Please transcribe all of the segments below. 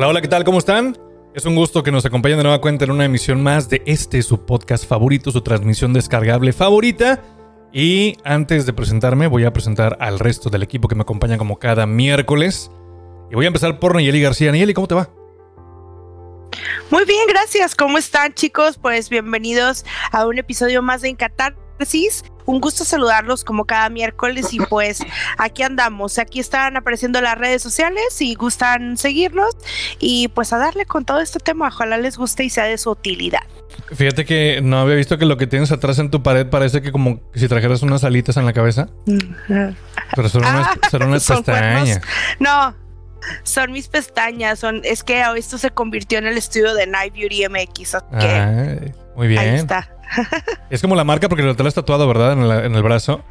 Hola, hola, ¿qué tal? ¿Cómo están? Es un gusto que nos acompañen de nueva cuenta en una emisión más de este, su podcast favorito, su transmisión descargable favorita. Y antes de presentarme, voy a presentar al resto del equipo que me acompaña como cada miércoles. Y voy a empezar por Nayeli García. Nayeli, ¿cómo te va? Muy bien, gracias. ¿Cómo están, chicos? Pues bienvenidos a un episodio más de Un gusto saludarlos como cada miércoles y pues aquí andamos. Aquí están apareciendo las redes sociales si gustan seguirnos y pues a darle con todo este tema. Ojalá les guste y sea de su utilidad. Fíjate que no había visto que lo que tienes atrás en tu pared parece que como si trajeras unas alitas en la cabeza. Pero son unas, Ah, son unas son pestañas. cuernos. No, son mis pestañas. Son, es que esto se convirtió en el estudio de Night Beauty MX. Ay, muy ahí bien. está. Es como la marca porque lo tenés tatuado, ¿verdad? En, la- en el brazo.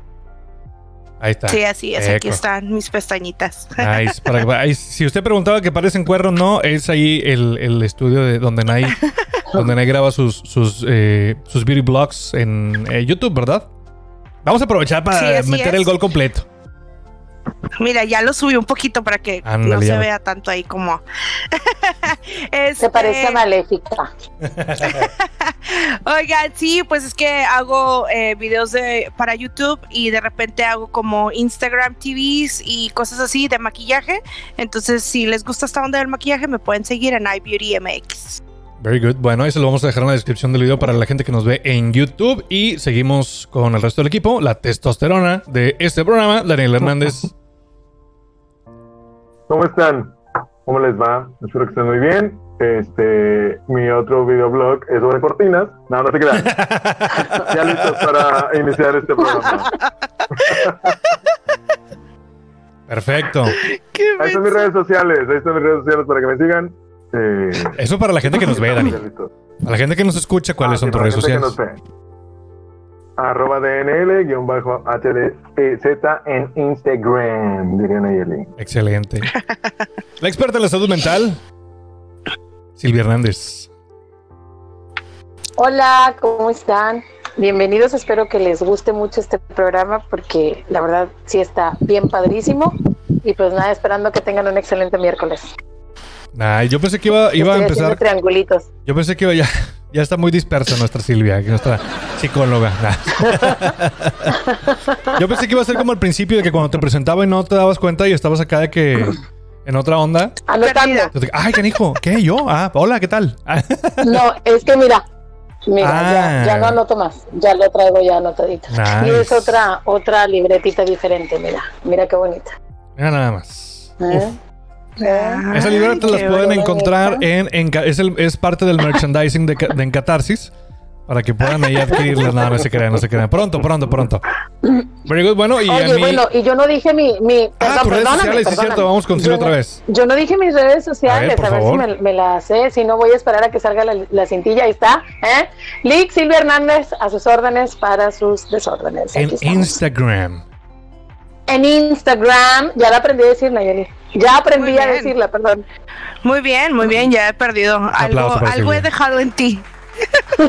Ahí está. Sí, así es. Aquí están mis pestañitas. Nice. Para que- ahí, si usted preguntaba que parecen cuernos, no, es ahí el, el estudio de donde Nay, donde Nay graba sus, sus, eh, sus beauty blogs en eh, YouTube, ¿verdad? Vamos a aprovechar para Sí, meter es. el gol completo. Mira, ya lo subí un poquito para que no se ya. vea tanto ahí como. Este, Se parece maléfica. Oigan, sí, pues es que hago eh, videos de, para YouTube y de repente hago como Instagram TVs y cosas así de maquillaje. Entonces, si les gusta esta onda del maquillaje, me pueden seguir en iBeautyMX. Very good. Bueno, eso lo vamos a dejar en la descripción del video para la gente que nos ve en YouTube. Y seguimos con el resto del equipo. La testosterona de este programa, Daniel Hernández. ¿Cómo están? ¿Cómo les va? Espero que estén muy bien. Este, mi otro videoblog es sobre cortinas. No, no te crean. ya listos para iniciar este programa. Perfecto. ¿Qué Ahí están mis redes sociales. Ahí están mis redes sociales para que me sigan. Eh, Eso para la gente que nos ve, Dani. ya listos. A la gente que nos escucha, ¿cuáles Ah, son tus para redes la gente sociales? que nos ve. Arroba DNL-HDZ en Instagram, diría Nayeli. Excelente. La experta en la salud mental, Silvia Hernández. Hola, ¿cómo están? Bienvenidos, espero que les guste mucho este programa porque la verdad sí está bien padrísimo. Y pues nada, esperando que tengan un excelente miércoles. Ay, yo pensé que iba, iba a Estoy empezar. triangulitos. Yo pensé que iba ya. Ya está muy dispersa nuestra Silvia, que nuestra psicóloga. Yo pensé que iba a ser como al principio de que cuando te presentaba y no te dabas cuenta y estabas acá de que en otra onda. Anotando. Te- Ay, canijo, ¿qué? ¿Yo? Ah, hola, ¿qué tal? Ah, No, es que mira, mira, Ah. ya, ya no anoto más, ya lo traigo ya anotadito. Nice. Y es otra, otra libretita diferente, mira, mira qué bonita. mira nada más. ¿Eh? ¿Eh? Esa libreta las pueden encontrar en, en es, el- es parte del merchandising de, de Encatarsis para que puedan ahí adquirirlas. Nada, no se crean, no se crean. Pronto, pronto, pronto. Very good. Bueno, y a Oye, mí. bueno, y yo no dije mi, mi ah, tus redes sociales, es cierto. Vamos no- otra vez. Yo no dije mis redes sociales, a ver, favor. si me, me las sé, si no voy a esperar a que salga la, la cintilla, ahí está. ¿eh? Lick Silvia Hernández a sus órdenes para sus desórdenes. En estamos. Instagram. En Instagram, ya la aprendí a decir, Nayeli. Ya aprendí Muy a bien. decirla, perdón. Muy bien, muy bien, ya he perdido. Algo, algo he dejado en ti.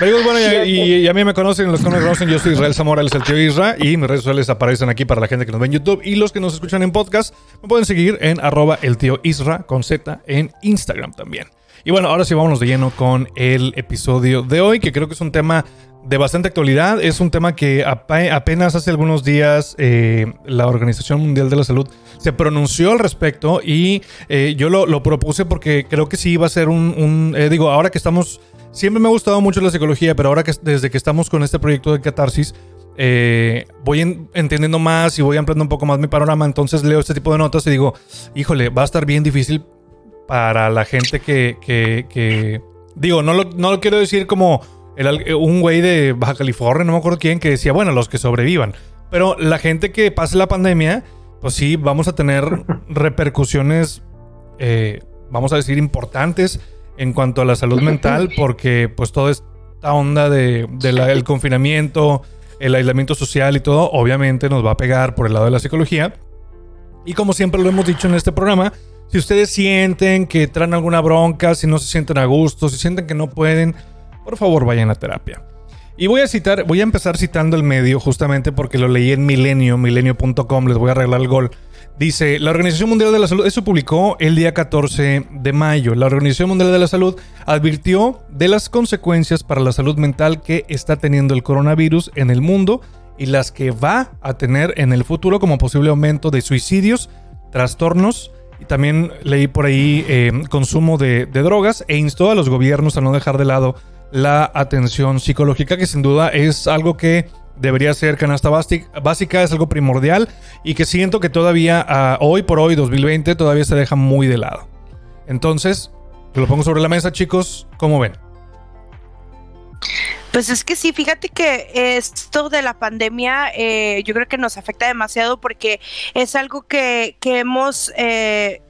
Good, bueno, y, y- y a mí me conocen, los que no me conocen, yo soy Israel Zamora, él es el tío Isra, y mis redes sociales aparecen aquí para la gente que nos ve en YouTube, y los que nos escuchan en podcast, me pueden seguir en arroba el tío Isra con Z en Instagram también. Y bueno, ahora sí vámonos de lleno con el episodio de hoy, que creo que es un tema de bastante actualidad. Es un tema que apenas hace algunos días eh, la Organización Mundial de la Salud se pronunció al respecto y eh, yo lo, propuse porque creo que sí iba a ser un, un, eh, digo, ahora que estamos, siempre me ha gustado mucho la psicología, pero ahora que desde que estamos con este proyecto de catarsis, eh, voy entendiendo más y voy ampliando un poco más mi panorama. Entonces leo este tipo de notas y digo, híjole, va a estar bien difícil para la gente que, que, digo, no lo, no lo quiero decir como un güey de Baja California, no me acuerdo quién, que decía, bueno, los que sobrevivan. Pero la gente que pase la pandemia, pues sí, vamos a tener repercusiones, eh, vamos a decir, importantes en cuanto a la salud mental, porque pues toda esta onda de, el confinamiento, el aislamiento social y todo, obviamente nos va a pegar por el lado de la psicología. Y como siempre lo hemos dicho en este programa, si ustedes sienten que traen alguna bronca, si no se sienten a gusto, si sienten que no pueden, por favor vayan a terapia. Y voy a citar, voy a empezar citando el medio justamente porque lo leí en Milenio, milenio.com, les voy a arreglar el gol. Dice, la Organización Mundial de la Salud, eso publicó el día 14 de mayo. La Organización Mundial de la Salud advirtió de las consecuencias para la salud mental que está teniendo el coronavirus en el mundo y las que va a tener en el futuro como posible aumento de suicidios, trastornos y también leí por ahí eh, consumo de, de drogas e instó a los gobiernos a no dejar de lado la atención psicológica que sin duda es algo que debería ser canasta básica, es algo primordial y que siento que todavía ah, hoy por hoy, 2020, todavía se deja muy de lado. Entonces, lo pongo sobre la mesa, chicos, ¿cómo ven? Pues es que sí, fíjate que esto de la pandemia eh, yo creo que nos afecta demasiado porque es algo que, que hemos... Eh,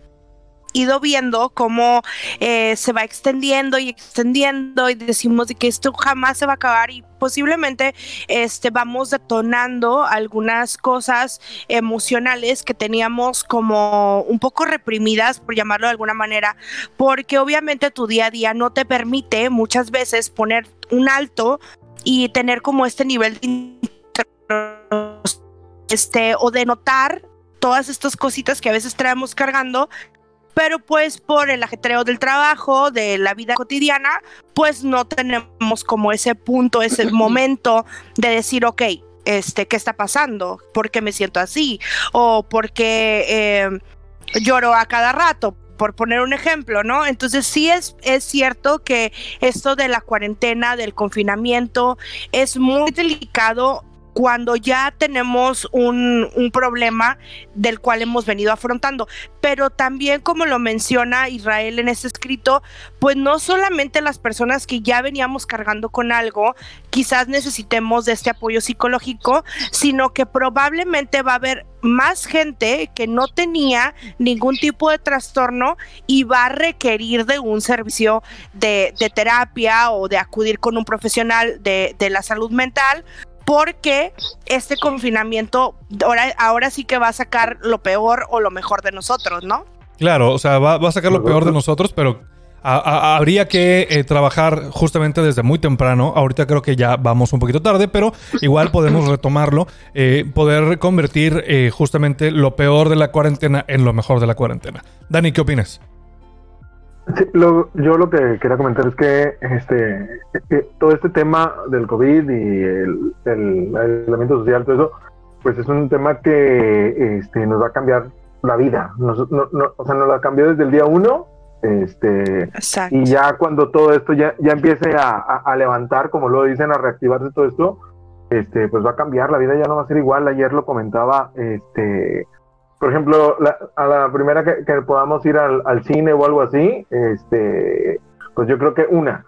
ido viendo cómo eh, se va extendiendo y extendiendo y decimos de que esto jamás se va a acabar y posiblemente este, vamos detonando algunas cosas emocionales que teníamos como un poco reprimidas, por llamarlo de alguna manera, porque obviamente tu día a día no te permite muchas veces poner un alto y tener como este nivel de este o de notar todas estas cositas que a veces traemos cargando pero pues por el ajetreo del trabajo, de la vida cotidiana, pues no tenemos como ese punto, ese momento de decir, ok, este, ¿qué está pasando? ¿Por qué me siento así? O por qué eh, lloro a cada rato, por poner un ejemplo, ¿no? Entonces sí es, es cierto que esto de la cuarentena, del confinamiento, es muy delicado cuando ya tenemos un, problema del cual hemos venido afrontando. Pero también, como lo menciona Israel en ese escrito, pues no solamente las personas que ya veníamos cargando con algo, quizás necesitemos de este apoyo psicológico, sino que probablemente va a haber más gente que no tenía ningún tipo de trastorno y va a requerir de un servicio de, terapia o de acudir con un profesional de la salud mental porque este confinamiento ahora, ahora sí que va a sacar lo peor o lo mejor de nosotros, ¿no? Claro, o sea, va, a sacar lo peor de nosotros, pero habría que eh, trabajar justamente desde muy temprano. Ahorita creo que ya vamos un poquito tarde, pero igual podemos retomarlo, eh, poder convertir eh, justamente lo peor de la cuarentena en lo mejor de la cuarentena. Dani, ¿qué opinas? Yo lo que quería comentar es que este todo este tema del COVID y el, aislamiento social, todo eso, pues es un tema que este, nos va a cambiar la vida. Nos, no, o sea, nos la cambió desde el día uno. Este, y ya cuando todo esto ya, ya empiece a, a, levantar, como lo dicen, a reactivarse todo esto, este, pues va a cambiar, la vida ya no va a ser igual. Ayer lo comentaba este, por ejemplo, a la primera que, podamos ir al, cine o algo así, este, pues yo creo que una,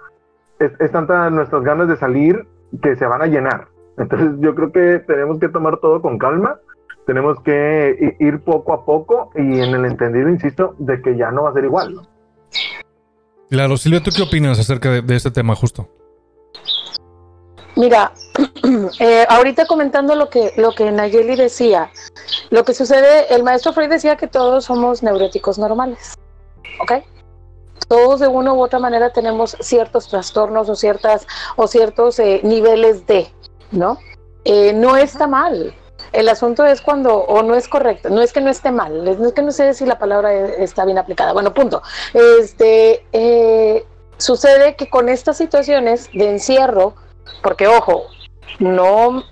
es, es tanta nuestras ganas de salir que se van a llenar. Entonces yo creo que tenemos que tomar todo con calma, tenemos que ir poco a poco y en el entendido, insisto, de que ya no va a ser igual. Claro, Silvia, ¿tú qué opinas acerca de este tema justo? Mira, eh, ahorita comentando lo que, lo que Nayeli decía, lo que sucede, el maestro Freud decía que todos somos neuróticos normales, ¿ok? Todos de una u otra manera tenemos ciertos trastornos o, ciertas, o ciertos eh, niveles de, ¿no? Eh, no está mal. El asunto es cuando, o no es correcto, no es que no esté mal, no es que no sé si la palabra está bien aplicada. Bueno, punto. Este, sucede que con estas situaciones de encierro, porque ojo, no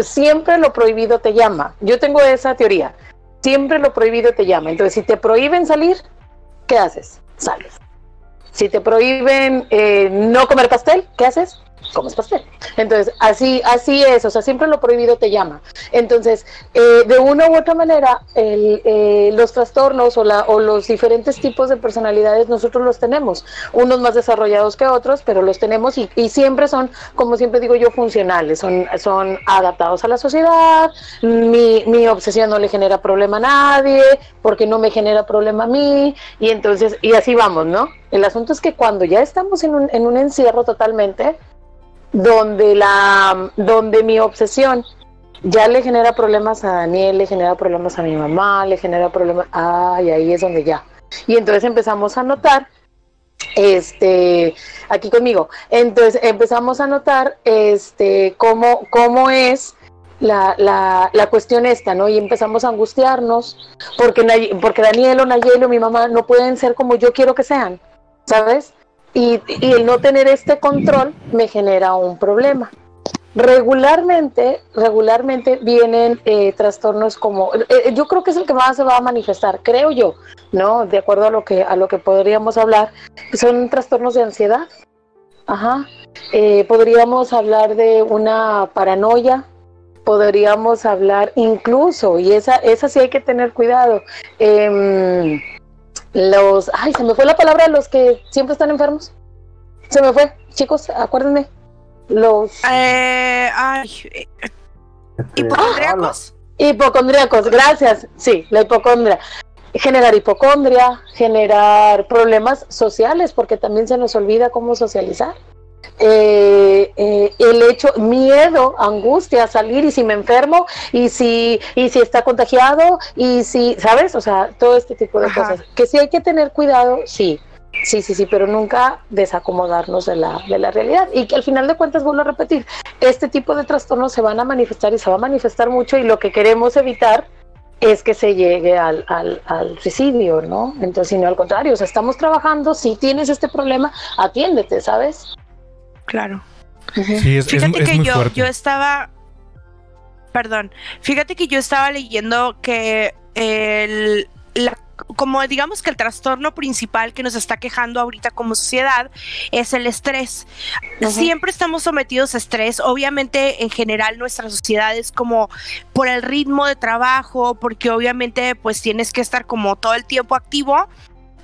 siempre lo prohibido te llama. Yo tengo esa teoría. Siempre lo prohibido te llama. Entonces, si te prohíben salir, ¿qué haces? Sales. Si te prohíben eh, no comer pastel, ¿qué haces? Comes pastel. Entonces, así, así es, o sea, siempre lo prohibido te llama. Entonces, eh, de una u otra manera, el, eh, los trastornos o, la, o los diferentes tipos de personalidades nosotros los tenemos, unos más desarrollados que otros, pero los tenemos y, y siempre son, como siempre digo yo, funcionales, son, son adaptados a la sociedad, mi, mi obsesión no le genera problema a nadie, porque no me genera problema a mí, y entonces, y así vamos, ¿no? El asunto es que cuando ya estamos en un, en un encierro totalmente, donde la donde mi obsesión ya le genera problemas a Daniel, le genera problemas a mi mamá, le genera problemas, ay, ahí es donde ya. Y entonces empezamos a notar este aquí conmigo. Entonces empezamos a notar este cómo cómo es la, la, la, cuestión esta, ¿no? Y empezamos a angustiarnos porque, porque Daniel o Nayeli o mi mamá no pueden ser como yo quiero que sean, ¿sabes? Y, el no tener este control me genera un problema. Regularmente, regularmente vienen eh, trastornos como, eh, eh, yo creo que es el que más se va a manifestar, creo yo, ¿no? De acuerdo a lo que, a lo que podríamos hablar, son trastornos de ansiedad. Ajá. podríamos hablar de una paranoia, podríamos hablar incluso, y esa, esa sí hay que tener cuidado. Eh, los, ay, se me fue la palabra, los que siempre están enfermos. Se me fue, chicos, acuérdenme. Los... Eh, ay, hipocondriacos. hipocondriacos, gracias. Sí, la hipocondria. Generar hipocondria, generar problemas sociales, porque también se nos olvida cómo socializar. Eh, eh, el hecho, miedo, angustia, salir y si me enfermo y si, y si está contagiado y si, ¿sabes? O sea, todo este tipo de cosas. Que sí hay que tener cuidado, sí, sí, sí, sí, pero nunca desacomodarnos de la, de la realidad. Y que al final de cuentas, vuelvo a repetir, este tipo de trastornos se van a manifestar y se va a manifestar mucho y lo que queremos evitar es que se llegue al, al, al suicidio, ¿no? Entonces, sino al contrario, o sea, estamos trabajando, si tienes este problema, atiéndete, ¿sabes? Claro. Sí, fíjate que yo, yo estaba, perdón, fíjate que yo estaba leyendo que el, como digamos que el trastorno principal que nos está quejando ahorita como sociedad es el estrés. Siempre estamos sometidos a estrés. Obviamente, en general, nuestra sociedad es como por el ritmo de trabajo, porque obviamente, pues tienes que estar como todo el tiempo activo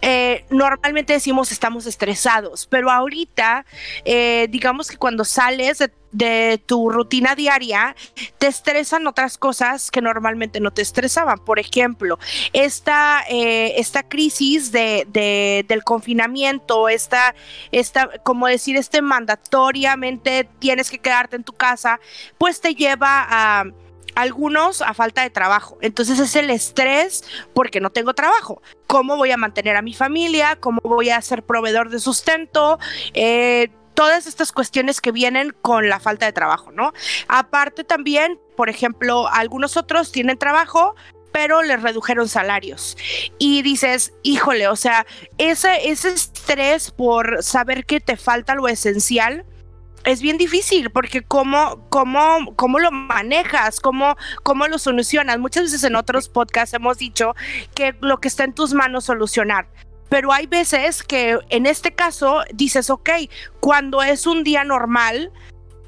eh, normalmente decimos estamos estresados, pero ahorita, eh, digamos que cuando sales de, tu rutina diaria, te estresan otras cosas que normalmente no te estresaban. Por ejemplo, esta, eh, esta crisis de, del confinamiento, esta, esta, como decir, este mandatoriamente tienes que quedarte en tu casa, pues te lleva a algunos a falta de trabajo. Entonces es el estrés porque no tengo trabajo. ¿Cómo voy a mantener a mi familia? ¿Cómo voy a ser proveedor de sustento? Eh, todas estas cuestiones que vienen con la falta de trabajo, ¿no? Aparte también, por ejemplo, algunos otros tienen trabajo, pero les redujeron salarios. Y dices, híjole, o sea, ese, ese estrés por saber que te falta lo esencial, es bien difícil porque cómo, cómo, cómo lo manejas, cómo, cómo lo solucionas. Muchas veces en otros podcasts hemos dicho que lo que está en tus manos solucionar. Pero hay veces que en este caso dices, ok, cuando es un día normal,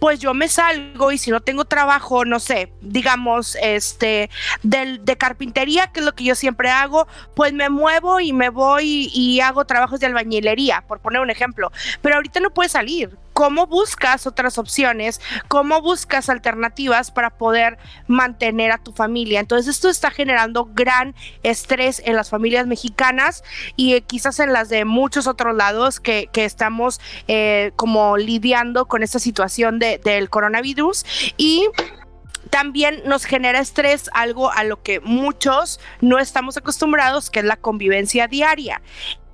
pues yo me salgo y si no tengo trabajo, no sé, digamos, este, del, de carpintería, que es lo que yo siempre hago, pues me muevo y me voy y hago trabajos de albañilería, por poner un ejemplo. Pero ahorita no puedes salir cómo buscas otras opciones, cómo buscas alternativas para poder mantener a tu familia. Entonces esto está generando gran estrés en las familias mexicanas y eh, quizás en las de muchos otros lados que, estamos eh, como lidiando con esta situación de, del coronavirus y también nos genera estrés, algo a lo que muchos no estamos acostumbrados, que es la convivencia diaria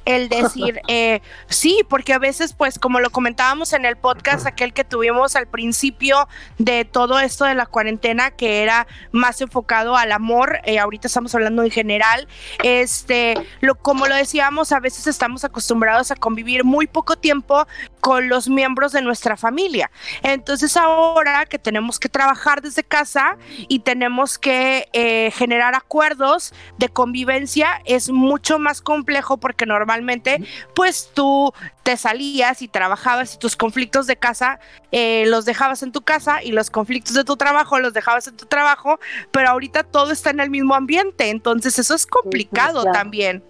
el decir, eh, sí, porque a veces, pues, como lo comentábamos en el podcast, aquel que tuvimos al principio de todo esto de la cuarentena, que era más enfocado al amor, eh, ahorita estamos hablando en general, este, lo, como lo decíamos, a veces estamos acostumbrados a convivir muy poco tiempo con los miembros de nuestra familia. Entonces, ahora que tenemos que trabajar desde casa y tenemos que eh, generar acuerdos de convivencia, es mucho más complejo porque normalmente normalmente, pues tú te salías y trabajabas y tus conflictos de casa eh, los dejabas en tu casa y los conflictos de tu trabajo los dejabas en tu trabajo, pero ahorita todo está en el mismo ambiente, entonces eso es complicado también.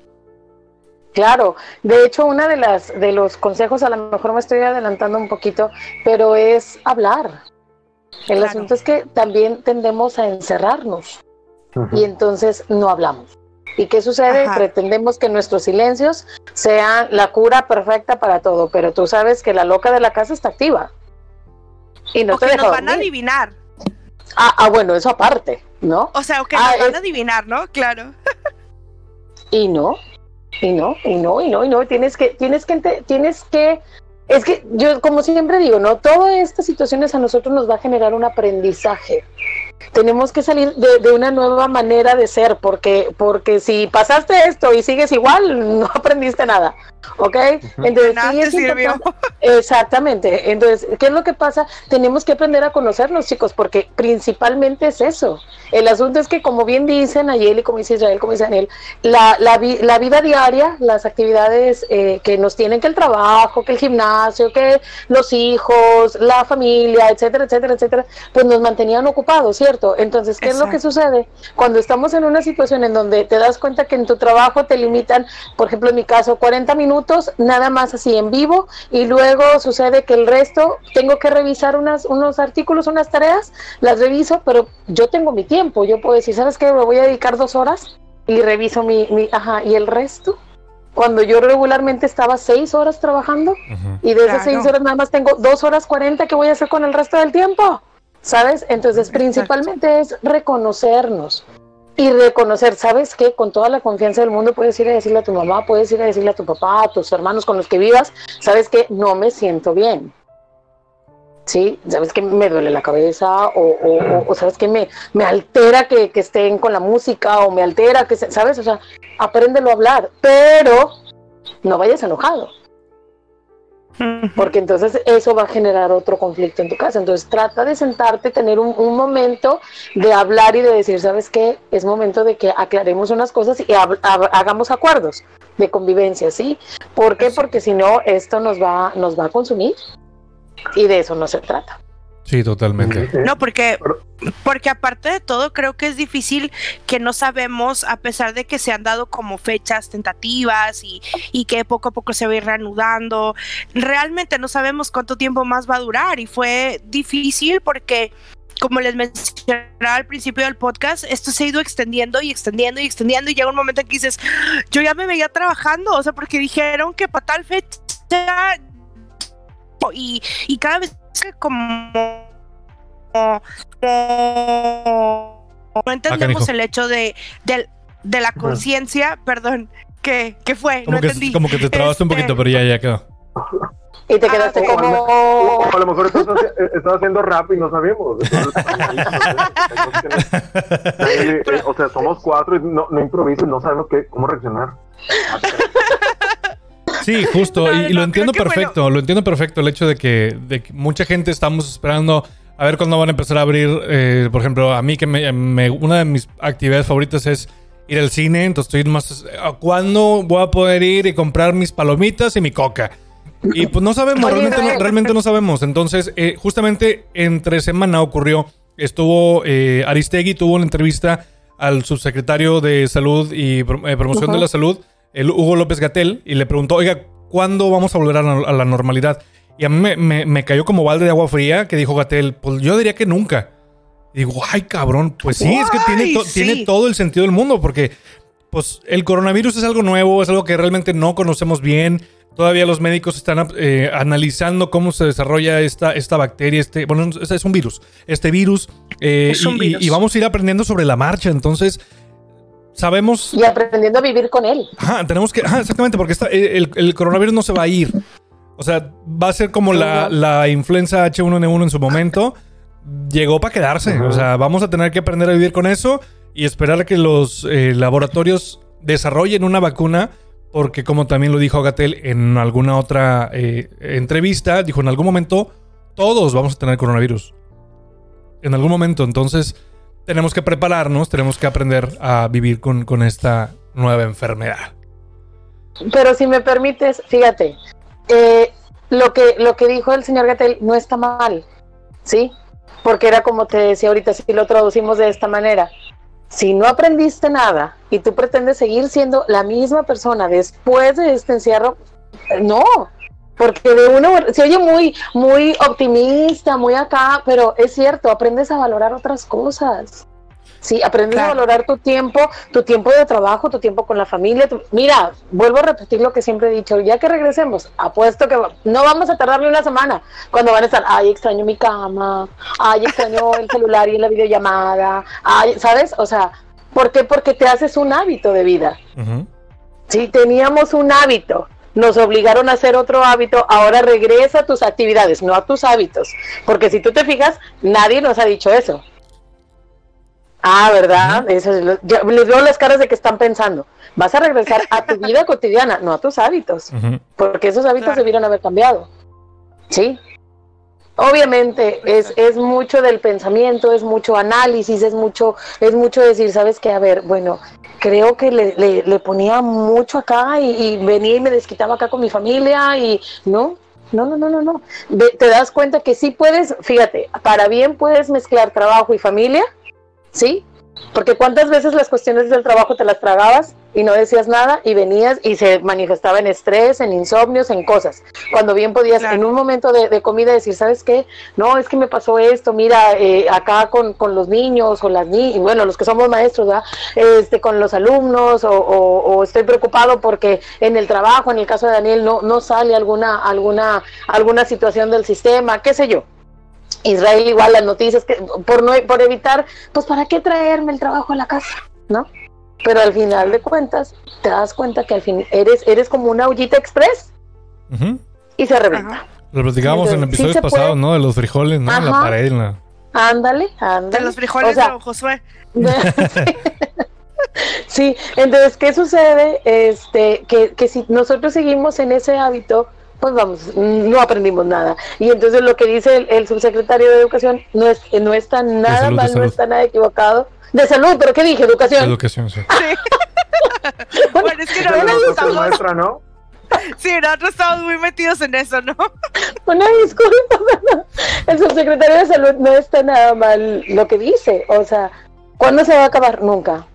Claro, de hecho, una de las de los consejos, a lo mejor me estoy adelantando un poquito, pero es hablar. El asunto es que también tendemos a encerrarnos y entonces no hablamos. ¿Y qué sucede? Pretendemos que nuestros silencios sean la cura perfecta para todo, pero tú sabes que la loca de la casa está activa. Y no o te que nos van a adivinar. Ah, ah, bueno, eso aparte, ¿no? O sea, o que ah, nos van a adivinar, ¿no? Claro. y no, y no, y no, y no, y no, tienes que, tienes que, tienes que, es que yo como siempre digo, ¿no? Todas estas situaciones a nosotros nos va a generar un aprendizaje tenemos que salir de, una nueva manera de ser, porque, porque si pasaste esto y sigues igual, no aprendiste nada. ¿Ok? Entonces, sí Exactamente. Entonces, ¿qué es lo que pasa? Tenemos que aprender a conocernos, chicos, porque principalmente es eso. El asunto es que, como bien dicen Ayeli, como dice Israel, como dice Daniel, la, la, la vida diaria, las actividades eh, que nos tienen, que el trabajo, que el gimnasio, que los hijos, la familia, etcétera, etcétera, etcétera, pues nos mantenían ocupados, ¿cierto? Entonces, ¿qué es lo que sucede? Cuando estamos en una situación en donde te das cuenta que en tu trabajo te limitan, por ejemplo, en mi caso, 40 minutos, nada más así en vivo, y luego sucede que el resto tengo que revisar unas, unos artículos, unas tareas, las reviso, pero yo tengo mi tiempo, yo puedo decir, ¿sabes qué? Me voy a dedicar dos horas y reviso mi, mi ajá, y el resto cuando yo regularmente estaba seis horas trabajando y de esas seis horas nada más tengo dos horas cuarenta que voy a hacer con el resto del tiempo. ¿Sabes? Entonces, principalmente es reconocernos y reconocer, ¿sabes qué? Con toda la confianza del mundo puedes ir a decirle a tu mamá, puedes ir a decirle a tu papá, a tus hermanos con los que vivas, ¿sabes qué? No me siento bien. ¿Sí? ¿Sabes que me duele la cabeza? O, o, ¿sabes que me, me altera que, que, estén con la música? O me altera que, ¿sabes? O sea, apréndelo a hablar, pero no vayas enojado porque entonces eso va a generar otro conflicto en tu casa. Entonces trata de sentarte, tener un, momento de hablar y de decir, ¿sabes qué? Es momento de que aclaremos unas cosas y hagamos acuerdos de convivencia, ¿sí? ¿Por qué? Porque si no, esto nos va, nos va a consumir y de eso no se trata. Sí, totalmente. No, porque, porque aparte de todo, creo que es difícil que no sabemos, a pesar de que se han dado como fechas tentativas y, y que poco a poco se va a ir reanudando, realmente no sabemos cuánto tiempo más va a durar y fue difícil porque como les mencioné al principio del podcast, esto se ha ido extendiendo y extendiendo y extendiendo y llega un momento en que dices, yo ya me veía trabajando, o sea, porque dijeron que para tal fecha y, y cada vez como, no entendemos el hecho de, de, la conciencia, perdón, que, que fue, como no que, entendí. Como que te trabaste un poquito, pero ya, ya quedó. Y te quedaste ah, como... a lo mejor estás, estás, haciendo rap y no sabemos. o sea, somos cuatro y no, no improviso y no sabemos qué, cómo reaccionar. Sí, justo, y, lo entiendo perfecto, lo entiendo perfecto el hecho de que, de mucha gente estamos esperando a ver cuándo van a empezar a abrir, eh, por ejemplo, a mí que me, una de mis actividades favoritas es ir al cine, entonces estoy más, ¿cuándo voy a poder ir y comprar mis palomitas y mi coca? Y pues no sabemos, realmente, no, realmente no sabemos. Entonces, eh, justamente entre semana ocurrió, estuvo eh, Aristegui, tuvo una entrevista al subsecretario de Salud y Promoción de la Salud, el Hugo López Gatel y le preguntó, oiga, ¿cuándo vamos a volver a, la normalidad? Y a mí me, cayó como balde de agua fría que dijo Gatel, pues yo diría que nunca. Y digo, ay cabrón, pues sí, es que tiene, tiene todo el sentido del mundo porque pues el coronavirus es algo nuevo, es algo que realmente no conocemos bien. Todavía los médicos están eh, analizando cómo se desarrolla esta, esta bacteria, este, bueno, es un virus, este virus, eh, y, vamos a ir aprendiendo sobre la marcha. Entonces, sabemos. Y aprendiendo a vivir con él. Ajá, tenemos que. Ajá, exactamente, porque está, el, coronavirus no se va a ir. O sea, va a ser como la, la influenza H1N1 en su momento. Llegó para quedarse. O sea, vamos a tener que aprender a vivir con eso y esperar a que los eh, laboratorios desarrollen una vacuna. Porque, como también lo dijo Gatel en alguna otra eh, entrevista, dijo: en algún momento todos vamos a tener coronavirus. En algún momento. Entonces tenemos que prepararnos, tenemos que aprender a vivir con, esta nueva enfermedad. pero si me permites, fíjate, eh, lo, que, lo que dijo el señor Gatel no está mal, ¿sí? Porque era como te decía ahorita, si lo traducimos de esta manera. Si no aprendiste nada y tú pretendes seguir siendo la misma persona después de este encierro, no, porque de uno se oye muy, muy optimista, muy acá, pero es cierto, aprendes a valorar otras cosas. Sí, aprendes a valorar tu tiempo, tu tiempo de trabajo, tu tiempo con la familia. Mira, vuelvo a repetir lo que siempre he dicho, ya que regresemos, apuesto que no vamos a tardar ni una semana cuando van a estar, ay, extraño mi cama, ay, extraño el celular y la videollamada, ay, ¿sabes? O sea, ¿por qué? Porque te haces un hábito de vida. Sí, teníamos un hábito, nos obligaron a hacer otro hábito, ahora regresa a tus actividades, no a tus hábitos. Porque si tú te fijas, nadie nos ha dicho eso. Ah, ¿verdad? Eso les veo las caras de que están pensando. Vas a regresar a tu vida cotidiana, no a tus hábitos, porque esos hábitos debieron haber cambiado. ¿Sí? Obviamente es, es mucho del pensamiento, es mucho análisis, es mucho, es mucho decir, sabes qué, a ver, bueno, creo que le, le, ponía mucho acá y, venía y me desquitaba acá con mi familia y no, no, no, no, no, no. te das cuenta que sí puedes, fíjate, para bien puedes mezclar trabajo y familia, ¿sí? Porque cuántas veces las cuestiones del trabajo te las tragabas y no decías nada y venías y se manifestaba en estrés, en insomnios, en cosas. Cuando bien podías en un momento de, comida decir, ¿sabes qué? No, es que me pasó esto, mira, eh, acá con, los niños o las niñas, bueno, los que somos maestros, ¿verdad? Este, con los alumnos o, estoy preocupado porque en el trabajo, en el caso de Daniel, no, no sale alguna, alguna, alguna situación del sistema, qué sé yo. Israel igual las noticias que por no por evitar, pues para qué traerme el trabajo a la casa, ¿no? Pero al final de cuentas te das cuenta que al fin eres eres como una ollita express y se reventa. Lo platicábamos en episodios pasados, ¿no? De los frijoles, ¿no? En la pared. La... Ándale, ándale. De los frijoles de Josué. sí, entonces, ¿qué sucede? Este, que, que si nosotros seguimos en ese hábito, pues vamos, no aprendimos nada. Y entonces lo que dice el, subsecretario de Educación no, es, no está nada mal, no está nada equivocado. De salud, pero ¿qué dije? Educación. Educación, sí. bueno, es que no estamos... Maestra, ¿no? Sí, nosotros estamos muy metidos en eso, ¿no? Una disculpa, el subsecretario de Salud no está nada mal lo que dice. O sea, ¿cuándo se va a acabar? Nunca.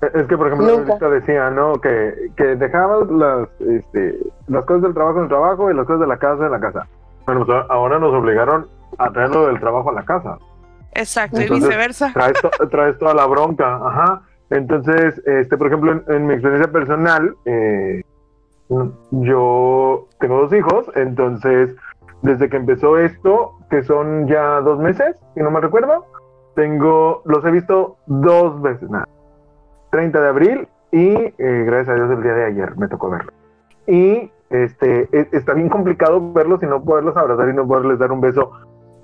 Es que, por ejemplo, ahorita decía, ¿no? Que, que dejamos las, este, las cosas del trabajo en el trabajo y las cosas de la casa en la casa. Bueno, pues ahora nos obligaron a traerlo del trabajo a la casa. Exacto, y viceversa. Traes, toda la bronca, ajá. Entonces, este, por ejemplo, en, mi experiencia personal, eh, yo tengo dos hijos, entonces, desde que empezó esto, que son ya dos meses, si no me recuerdo, tengo, los he visto dos veces, nada 30 de abril y eh, gracias a Dios el día de ayer me tocó verlo. Y este, e, está bien complicado verlos y no poderlos abrazar y no poderles dar un beso.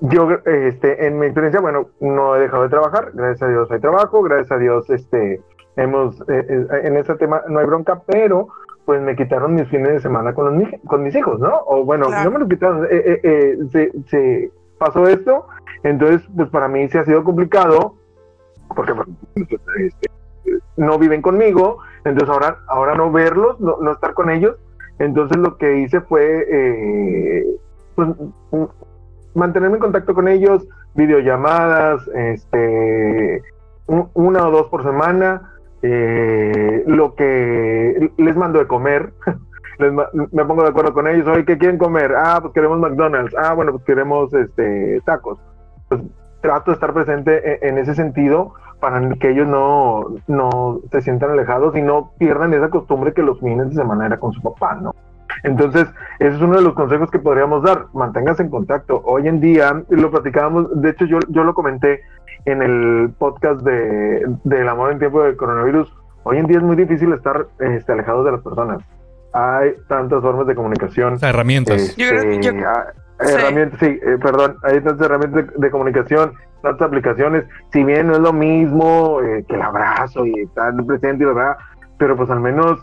Yo, este, en mi experiencia, bueno, no he dejado de trabajar, gracias a Dios hay trabajo, gracias a Dios, este, hemos, eh, eh, en ese tema no hay bronca, pero pues me quitaron mis fines de semana con, los, con mis hijos, ¿no? O bueno, no me lo quitaron, se, se pasó esto, entonces, pues para mí se ha sido complicado, porque este, no viven conmigo, entonces ahora, ahora no verlos, no, estar con ellos, entonces lo que hice fue eh, pues, mantenerme en contacto con ellos, videollamadas, este, una o dos por semana, eh, lo que les mando de comer, me pongo de acuerdo con ellos, oye, ¿qué quieren comer? Ah, pues queremos McDonald's, ah, bueno, pues queremos este, tacos. Pues trato de estar presente en ese sentido para que ellos no, no se sientan alejados y no pierdan esa costumbre que los fines de semana era con su papá, ¿no? Entonces, ese es uno de los consejos que podríamos dar. Manténgase en contacto. Hoy en día, lo platicábamos, de hecho, yo, yo lo comenté en el podcast de, del amor en tiempo de coronavirus. Hoy en día es muy difícil estar este, alejados de las personas. Hay tantas formas de comunicación. herramientas. Este, ah, herramientas, sí, eh, perdón. Hay tantas herramientas de comunicación tantas aplicaciones, si bien no es lo mismo eh, que el abrazo y estar presente y verdad, pero pues al menos,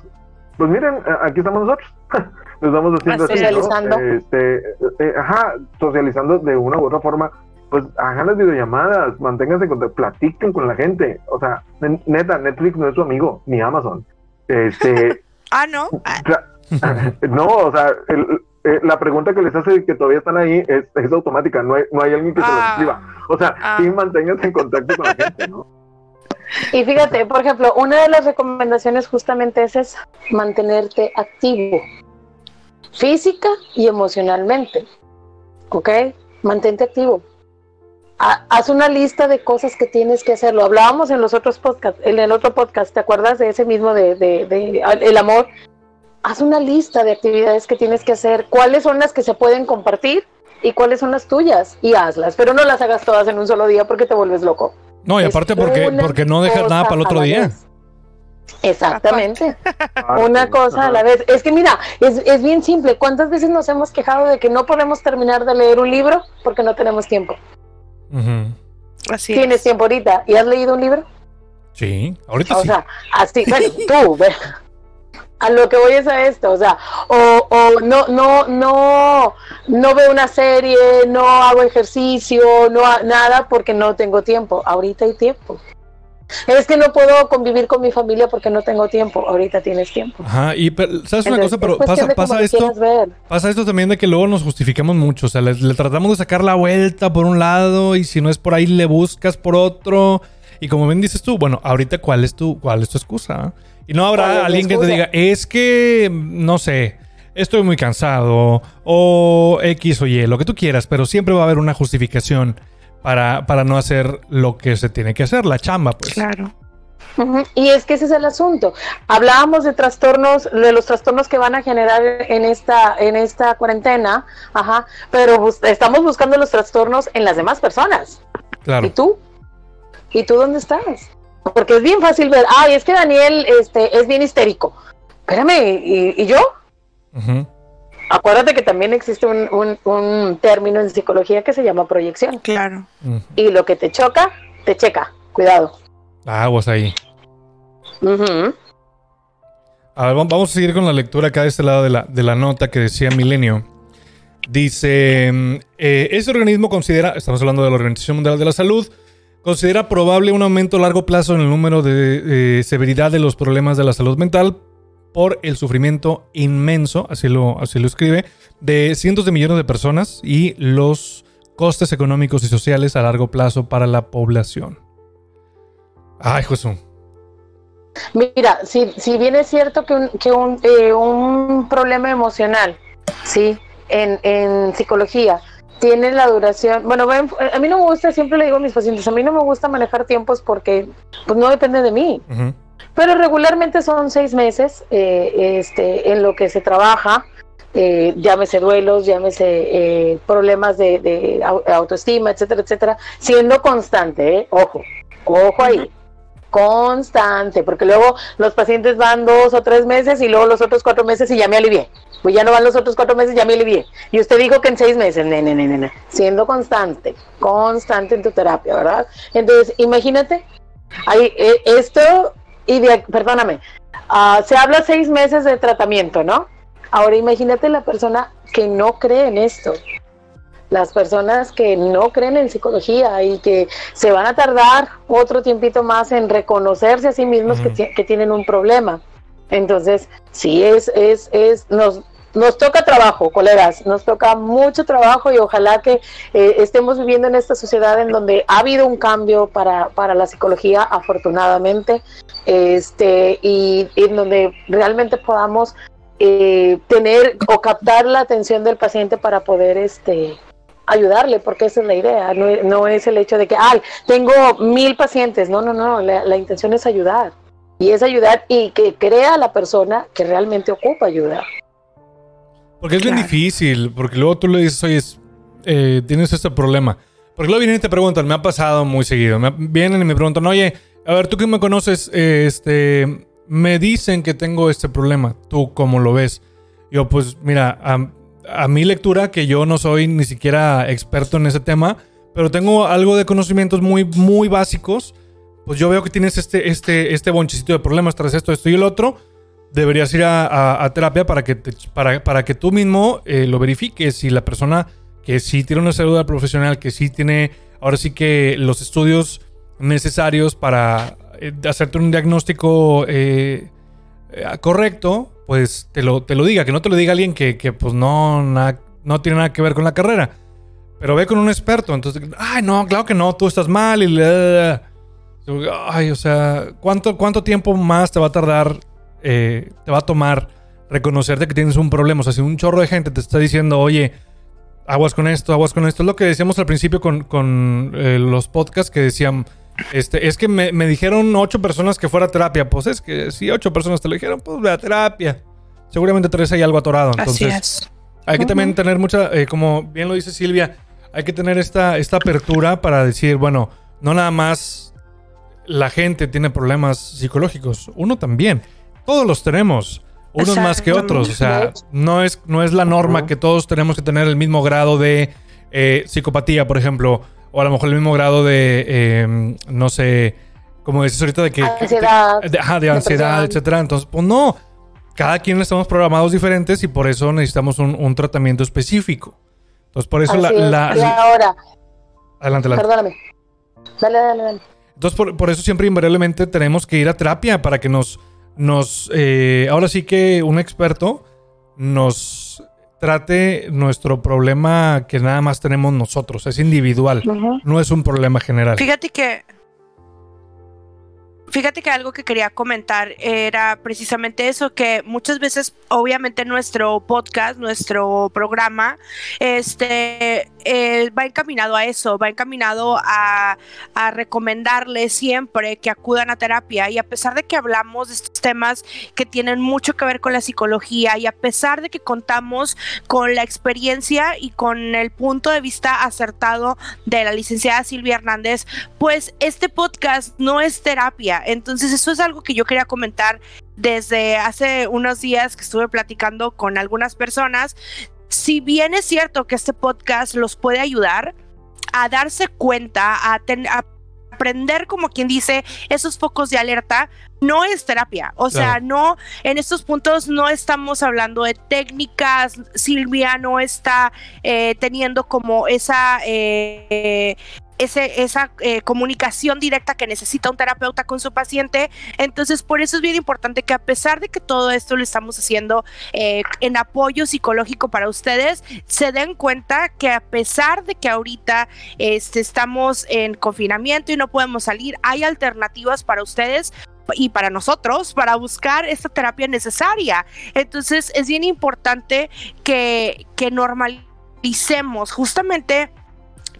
pues miren, aquí estamos nosotros, nos estamos haciendo así, socializando. Este, eh, ajá, socializando de una u otra forma, pues hagan las videollamadas, manténganse contacto, platiquen con la gente, o sea, neta, Netflix no es su amigo, ni Amazon, este, Ah, no. No, o sea, el- eh, la pregunta que les hace que todavía están ahí es, es automática, no hay, no hay alguien que se los Ah. escriba. O sea, Ah. sí manténganse en contacto con la gente, ¿no? Y fíjate, por ejemplo, una de las recomendaciones justamente es esa, mantenerte activo, física y emocionalmente. ¿Ok? Mantente activo. Ha- Haz una lista de cosas que tienes que hacer. Lo hablábamos en los otros podcasts, en el otro podcast, ¿te acuerdas de ese mismo de, de- de- el amor? Haz una lista de actividades que tienes que hacer, cuáles son las que se pueden compartir y cuáles son las tuyas y hazlas, pero no las hagas todas en un solo día porque te vuelves loco. No, y Es aparte porque, porque no dejas nada para el otro día. vez. Exactamente. Una cosa a la vez. Es que mira, es, es bien simple. ¿Cuántas veces nos hemos quejado de que no podemos terminar de leer un libro porque no tenemos tiempo? Así Tienes es. tiempo ahorita y has leído un libro. Sí, ahorita O sí. sea, así, bueno, tú, ve. A lo que voy es a esto, o sea, o, o no, no, no, no veo una serie, no hago ejercicio, no nada porque no tengo tiempo. Ahorita hay tiempo. Es que no puedo convivir con mi familia porque no tengo tiempo. Ahorita tienes tiempo. Ajá, y pero, ¿sabes una Entonces, cosa? Pero pasa, pasa esto. Pasa esto también de que luego nos justificamos mucho. O sea, le, le tratamos de sacar la vuelta por un lado y si no es por ahí le buscas por otro. Y como bien dices tú, bueno, ahorita cuál es tu, cuál es tu excusa. Y no ¿Cuál es habrá alguien que te diga, es que, no sé, estoy muy cansado o X o Y, lo que tú quieras, pero siempre va a haber una justificación para, para no hacer lo que se tiene que hacer, la chamba, pues. Claro. Y es que ese es el asunto. Hablábamos de trastornos, de los trastornos que van a generar en esta, en esta cuarentena, ajá, pero bus- estamos buscando los trastornos en las demás personas. ¿Y Claro. tú? ¿Y tú dónde estás? Porque es bien fácil ver, ay, es que Daniel este, es bien histérico. Espérame, ¿y, y yo? Acuérdate que también existe un, un- un término en psicología que se llama proyección. Claro. Y lo que te choca, te checa. Cuidado. Aguas ahí. Ujú. A ver, vam- vamos a seguir con la lectura acá de este lado de la, de la nota que decía Milenio. Dice, mm, eh, este organismo considera, estamos hablando de la Organización Mundial de la Salud, considera probable un aumento a largo plazo en el número de eh, severidad de los problemas de la salud mental por el sufrimiento inmenso, así lo, así lo escribe, de cientos de millones de personas y los costes económicos y sociales a largo plazo para la población. Ay, Jesús. Mira, si, si bien es cierto que un, que un, eh, un problema emocional, sí, en, en psicología, tiene la duración, bueno, a mí no me gusta, siempre le digo a mis pacientes, a mí no me gusta manejar tiempos porque pues no depende de mí, pero regularmente son seis meses eh, este, en lo que se trabaja, eh, llámese duelos, llámese eh, problemas de, de au- autoestima, etcétera, etcétera, siendo constante, ¿eh? ojo, ojo ahí, constante, porque luego los pacientes van dos o tres meses y luego los otros cuatro meses y ya me alivié. Pues ya no van los otros cuatro meses, ya me alivié. Y usted dijo que en seis meses, nene, nene, nene, siendo constante, constante en tu terapia, ¿verdad? Entonces, imagínate, hay, eh, esto, y de, perdóname, ah, se habla seis meses de tratamiento, ¿no? Ahora imagínate la persona que no cree en esto, las personas que no creen en psicología y que se van a tardar otro tiempito más en reconocerse a sí mismos que, que tienen un problema. Entonces, sí es, es, es, nos, nos toca trabajo, colegas, nos toca mucho trabajo y ojalá que eh, estemos viviendo en esta sociedad en donde ha habido un cambio para, para la psicología, afortunadamente, este, y, en donde realmente podamos eh, tener o captar la atención del paciente para poder este ayudarle, porque esa es la idea, no, es- el hecho de que, ay, tengo mil pacientes, no, no, no, la, la intención es ayudar, y es ayudar y que crea a la persona que realmente ocupa ayudar. Porque es bien Claro. difícil, porque luego tú le dices, oye, eh, tienes este problema. Porque luego vienen y te preguntan, me ha pasado muy seguido. Me, vienen y me preguntan, oye, a ver, tú que me conoces, eh, este, me dicen que tengo este problema. ¿Tú cómo lo ves? Yo, pues, mira, a, a mi lectura, que yo no soy ni siquiera experto en ese tema, pero tengo algo de conocimientos muy, muy básicos. Pues yo veo que tienes este, este, este bonchecito de problemas tras esto, esto y el otro deberías ir a, terapia para que, para, para que tú mismo eh, lo verifiques. Si la persona que sí tiene una salud profesional, que sí tiene ahora sí que los estudios necesarios para eh, hacerte un diagnóstico eh, eh, correcto, pues te lo, te lo diga, que no te lo diga alguien que, que pues no, na- no tiene nada que ver con la carrera. Pero ve con un experto, entonces, ay, no, claro que no, tú estás mal y... Ay, o sea, ¿cuánto, cuánto tiempo más te va a tardar, eh, te va a tomar reconocerte que tienes un problema? O sea, si un chorro de gente te está diciendo, oye, aguas con esto, aguas con esto, es lo que decíamos al principio con, con, eh, los podcasts que decían, este, es que me, me dijeron ocho personas que fuera a terapia. Pues es que si ocho personas te lo dijeron, pues ve a terapia. Seguramente traes ahí algo atorado. Así es. hay que también tener mucha, eh, como bien lo dice Silvia, hay que tener esta, esta apertura para decir, bueno, no nada más la gente tiene problemas psicológicos, uno también. Todos los tenemos, unos más que otros. O sea, no es, no es la norma que todos tenemos que tener el mismo grado de eh, psicopatía, por ejemplo, o a lo mejor el mismo grado de, eh, no sé, como dices ahorita, de que... Ansiedad, de, ajá, de ansiedad, etcétera. Entonces, pues no. Cada quien estamos programados diferentes y por eso necesitamos un, un tratamiento específico. Entonces, por eso la, Así es. la- y ahora, Adelante, adelante. perdóname. Dale, dale, dale. Entonces, por, por eso siempre invariablemente tenemos que ir a terapia para que nos, nos eh, ahora sí que un experto nos trate nuestro problema que nada más tenemos nosotros. Es individual, no es un problema general. Fíjate que. Fíjate que algo que quería comentar era precisamente eso, que muchas veces, obviamente, nuestro podcast, nuestro programa, este va encaminado a eso, va encaminado a, a recomendarles siempre que acudan a terapia. Y a pesar de que hablamos de estos temas que tienen mucho que ver con la psicología, y a pesar de que contamos con la experiencia y con el punto de vista acertado de la licenciada Silvia Hernández, pues este podcast no es terapia. Entonces eso es algo que yo quería comentar desde hace unos días que estuve platicando con algunas personas. Si bien es cierto que este podcast los puede ayudar a darse cuenta, a, ten- a aprender, como quien dice, esos focos de alerta, no es terapia. O sea, no, en estos puntos no estamos hablando de técnicas. Silvia no está eh, teniendo como esa... eh, esa eh, comunicación directa que necesita un terapeuta con su paciente. Entonces, por eso es bien importante que a pesar de que todo esto lo estamos haciendo eh, en apoyo psicológico para ustedes, se den cuenta que a pesar de que ahorita este, estamos en confinamiento y no podemos salir, hay alternativas para ustedes y para nosotros para buscar esta terapia necesaria. Entonces, es bien importante que, que normalicemos justamente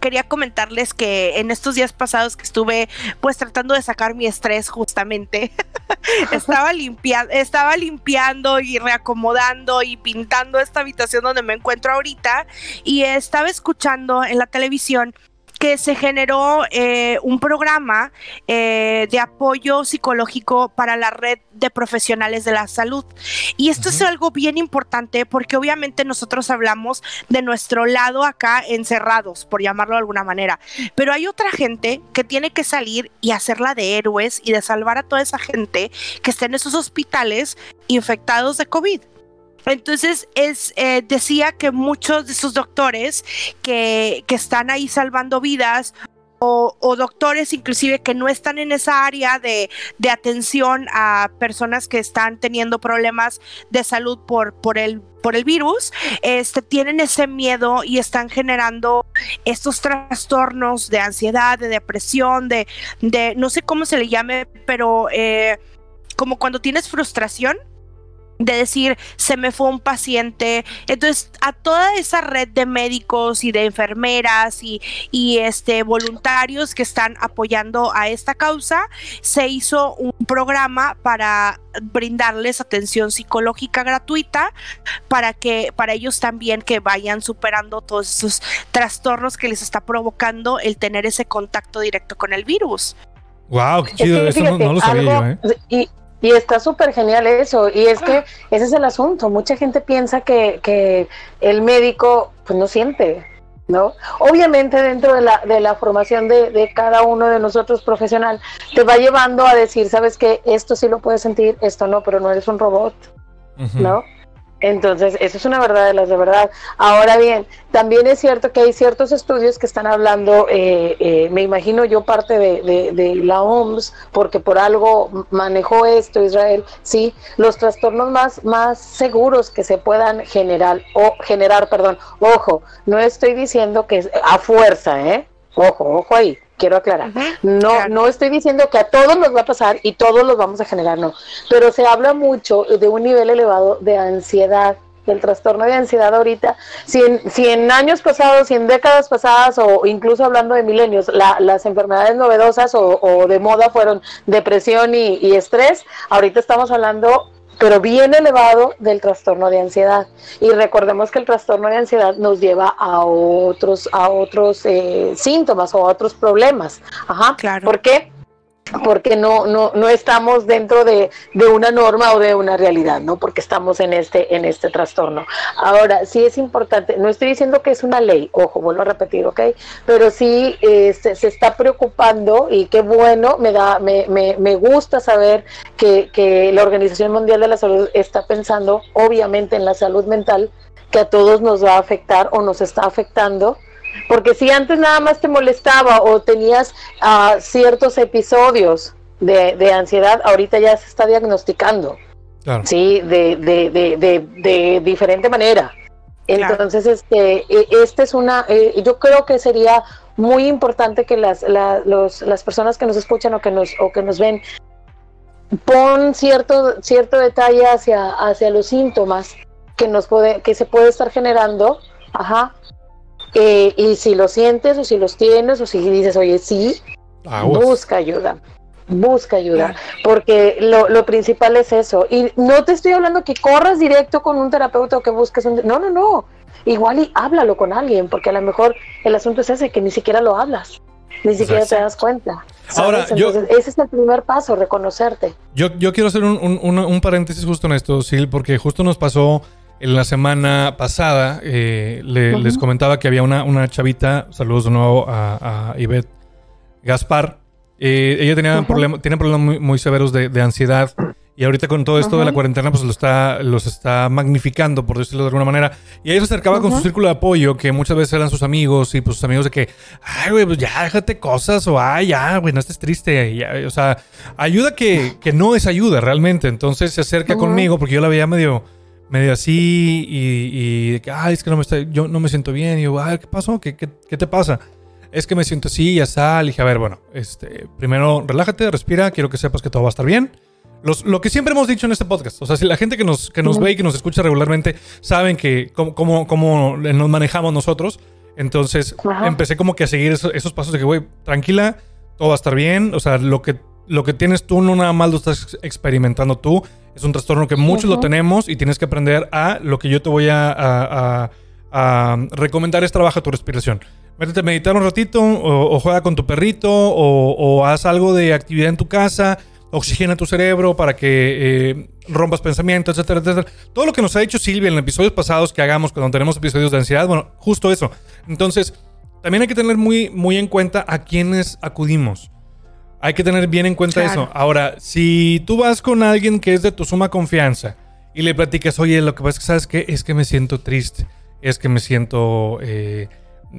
quería comentarles que en estos días pasados que estuve pues tratando de sacar mi estrés justamente estaba limpiando estaba limpiando y reacomodando y pintando esta habitación donde me encuentro ahorita y estaba escuchando en la televisión que se generó eh, un programa eh, de apoyo psicológico para la red de profesionales de la salud. Y esto es algo bien importante porque obviamente nosotros hablamos de nuestro lado acá encerrados, por llamarlo de alguna manera. Pero hay otra gente que tiene que salir y hacerla de héroes y de salvar a toda esa gente que está en esos hospitales infectados de COVID. Entonces es, eh, decía que muchos de esos doctores que, que están ahí salvando vidas o, doctores inclusive que no están en esa área de, de atención a personas que están teniendo problemas de salud por, por el por el virus, este, tienen ese miedo y están generando estos trastornos de ansiedad, de depresión, de, de no sé cómo se le llame, pero eh, como cuando tienes frustración de decir se me fue un paciente entonces a toda esa red de médicos y de enfermeras y, y este voluntarios que están apoyando a esta causa se hizo un programa para brindarles atención psicológica gratuita para que para ellos también que vayan superando todos esos trastornos que les está provocando el tener ese contacto directo con el virus Wow, qué Es chido. Eso no, lo sabía algo- yo, ¿eh? y, y está súper genial eso. Y es que ese es el asunto. Mucha gente piensa que, que el médico pues no siente, ¿no? Obviamente dentro de la, de la formación de, de cada uno de nosotros profesional, te va llevando a decir, sabes que esto sí lo puedes sentir, esto no, pero no eres un robot. ¿no? Entonces, eso es una verdad de las de verdad. Ahora bien, también es cierto que hay ciertos estudios que están hablando, eh, eh, me imagino yo parte de, de, la OMS, porque por algo manejó esto Israel, sí, los trastornos más, más seguros que se puedan generar, o generar, perdón, ojo, no estoy diciendo que a fuerza, ¿eh? Ojo, ojo ahí quiero aclarar. no, no estoy diciendo que a todos nos va a pasar y todos los vamos a generar, no. Pero se habla mucho de un nivel elevado de ansiedad, del trastorno de ansiedad ahorita. Si en, si en años pasados, si en décadas pasadas, o incluso hablando de milenios, las enfermedades novedosas o, de moda fueron depresión y, y estrés, ahorita estamos hablando pero bien elevado del trastorno de ansiedad. Y recordemos que el trastorno de ansiedad nos lleva a otros, a otros eh, síntomas o a otros problemas. Ajá. Claro. ¿Por qué? Porque no, no, no estamos dentro de, una norma o de una realidad, ¿no? Porque estamos en este, en este trastorno. Ahora, sí es importante, no estoy diciendo que es una ley, ojo, vuelvo a repetir, ¿ok? Pero sí eh, se, está preocupando y qué bueno, me, da, me, me, me gusta saber que, que la Organización Mundial de la Salud está pensando, obviamente, en la salud mental, que a todos nos va a afectar o nos está afectando porque si antes nada más te molestaba o tenías uh, ciertos episodios de, de, ansiedad, ahorita ya se está diagnosticando. Sí, de, de, de, de, diferente manera. Entonces, este, e, este es una, eh, yo creo que sería muy importante que las, la, los, las personas que nos escuchan o que nos, o que nos ven pon cierto, cierto detalle hacia, hacia los síntomas que nos puede, que se puede estar generando, ajá, eh, y si lo sientes o si los tienes o si dices, oye, sí, busca ayuda. Busca ayuda, porque lo, lo, principal es eso. Y no te estoy hablando que corras directo con un terapeuta o que busques un... No, no, no. Igual y háblalo con alguien, porque a lo mejor el asunto es ese, que ni siquiera lo hablas, ni siquiera te das cuenta. Ahora, ese es el primer paso, reconocerte. Yo, yo quiero hacer un, un, un paréntesis justo en esto, Sil, porque justo nos pasó en la semana pasada eh, les comentaba que había una, chavita, saludos de nuevo a, a Ivette Gaspar. Eh, ella tenía problemas tiene problemas muy, severos de, ansiedad y ahorita con todo esto de la cuarentena pues lo está, los está magnificando, por decirlo de alguna manera. Y ella se acercaba con su círculo de apoyo, que muchas veces eran sus amigos y pues sus amigos de que, ay, güey, pues ya déjate cosas o ay, ya, güey, no estés triste. o sea, ayuda que, que, no es ayuda realmente. Entonces se acerca conmigo porque yo la veía medio medio así y, y ay, es que no me, está, yo no me siento bien. Y yo, ay, ¿qué pasó? ¿Qué, qué, qué te pasa? Es que me siento así, ya está. Le dije, a ver, bueno, este, primero relájate, respira, quiero que sepas que todo va a estar bien. Los, lo que siempre hemos dicho en este podcast, o sea, si la gente que nos, que nos ve y que nos escucha regularmente saben que cómo, cómo, cómo nos manejamos nosotros, entonces empecé como que a seguir esos, esos pasos de que, güey, tranquila, todo va a estar bien, o sea, lo que, lo que tienes tú no nada más lo estás experimentando tú, es un trastorno que muchos lo tenemos y tienes que aprender a lo que yo te voy a, recomendar es trabaja tu respiración. Métete a meditar un ratito o, juega con tu perrito o, haz algo de actividad en tu casa, oxigena tu cerebro para que eh, rompas pensamientos, etcétera, etcétera. Todo lo que nos ha dicho Silvia en episodios pasados que hagamos cuando tenemos episodios de ansiedad, bueno, justo eso. Entonces, también hay que tener muy, muy en cuenta a quiénes acudimos. Hay que tener bien en cuenta eso. Ahora, si tú vas con alguien que es de tu suma confianza y le platicas, oye, lo que pasa es que, ¿sabes qué? Es que me siento triste, es que me siento eh,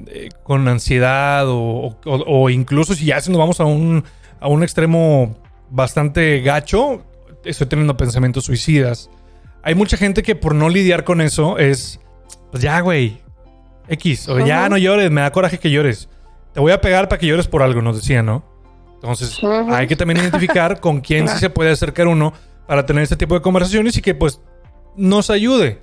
eh, con ansiedad o, incluso si ya nos vamos a un, a un extremo bastante gacho, estoy teniendo pensamientos suicidas. Hay mucha gente que por no lidiar con eso es, pues ya, güey, X, o ya no llores, me da coraje que llores. Te voy a pegar para que llores por algo, nos decía, ¿no? Entonces, hay que también identificar con quién sí se puede acercar uno para tener este tipo de conversaciones y que pues nos ayude.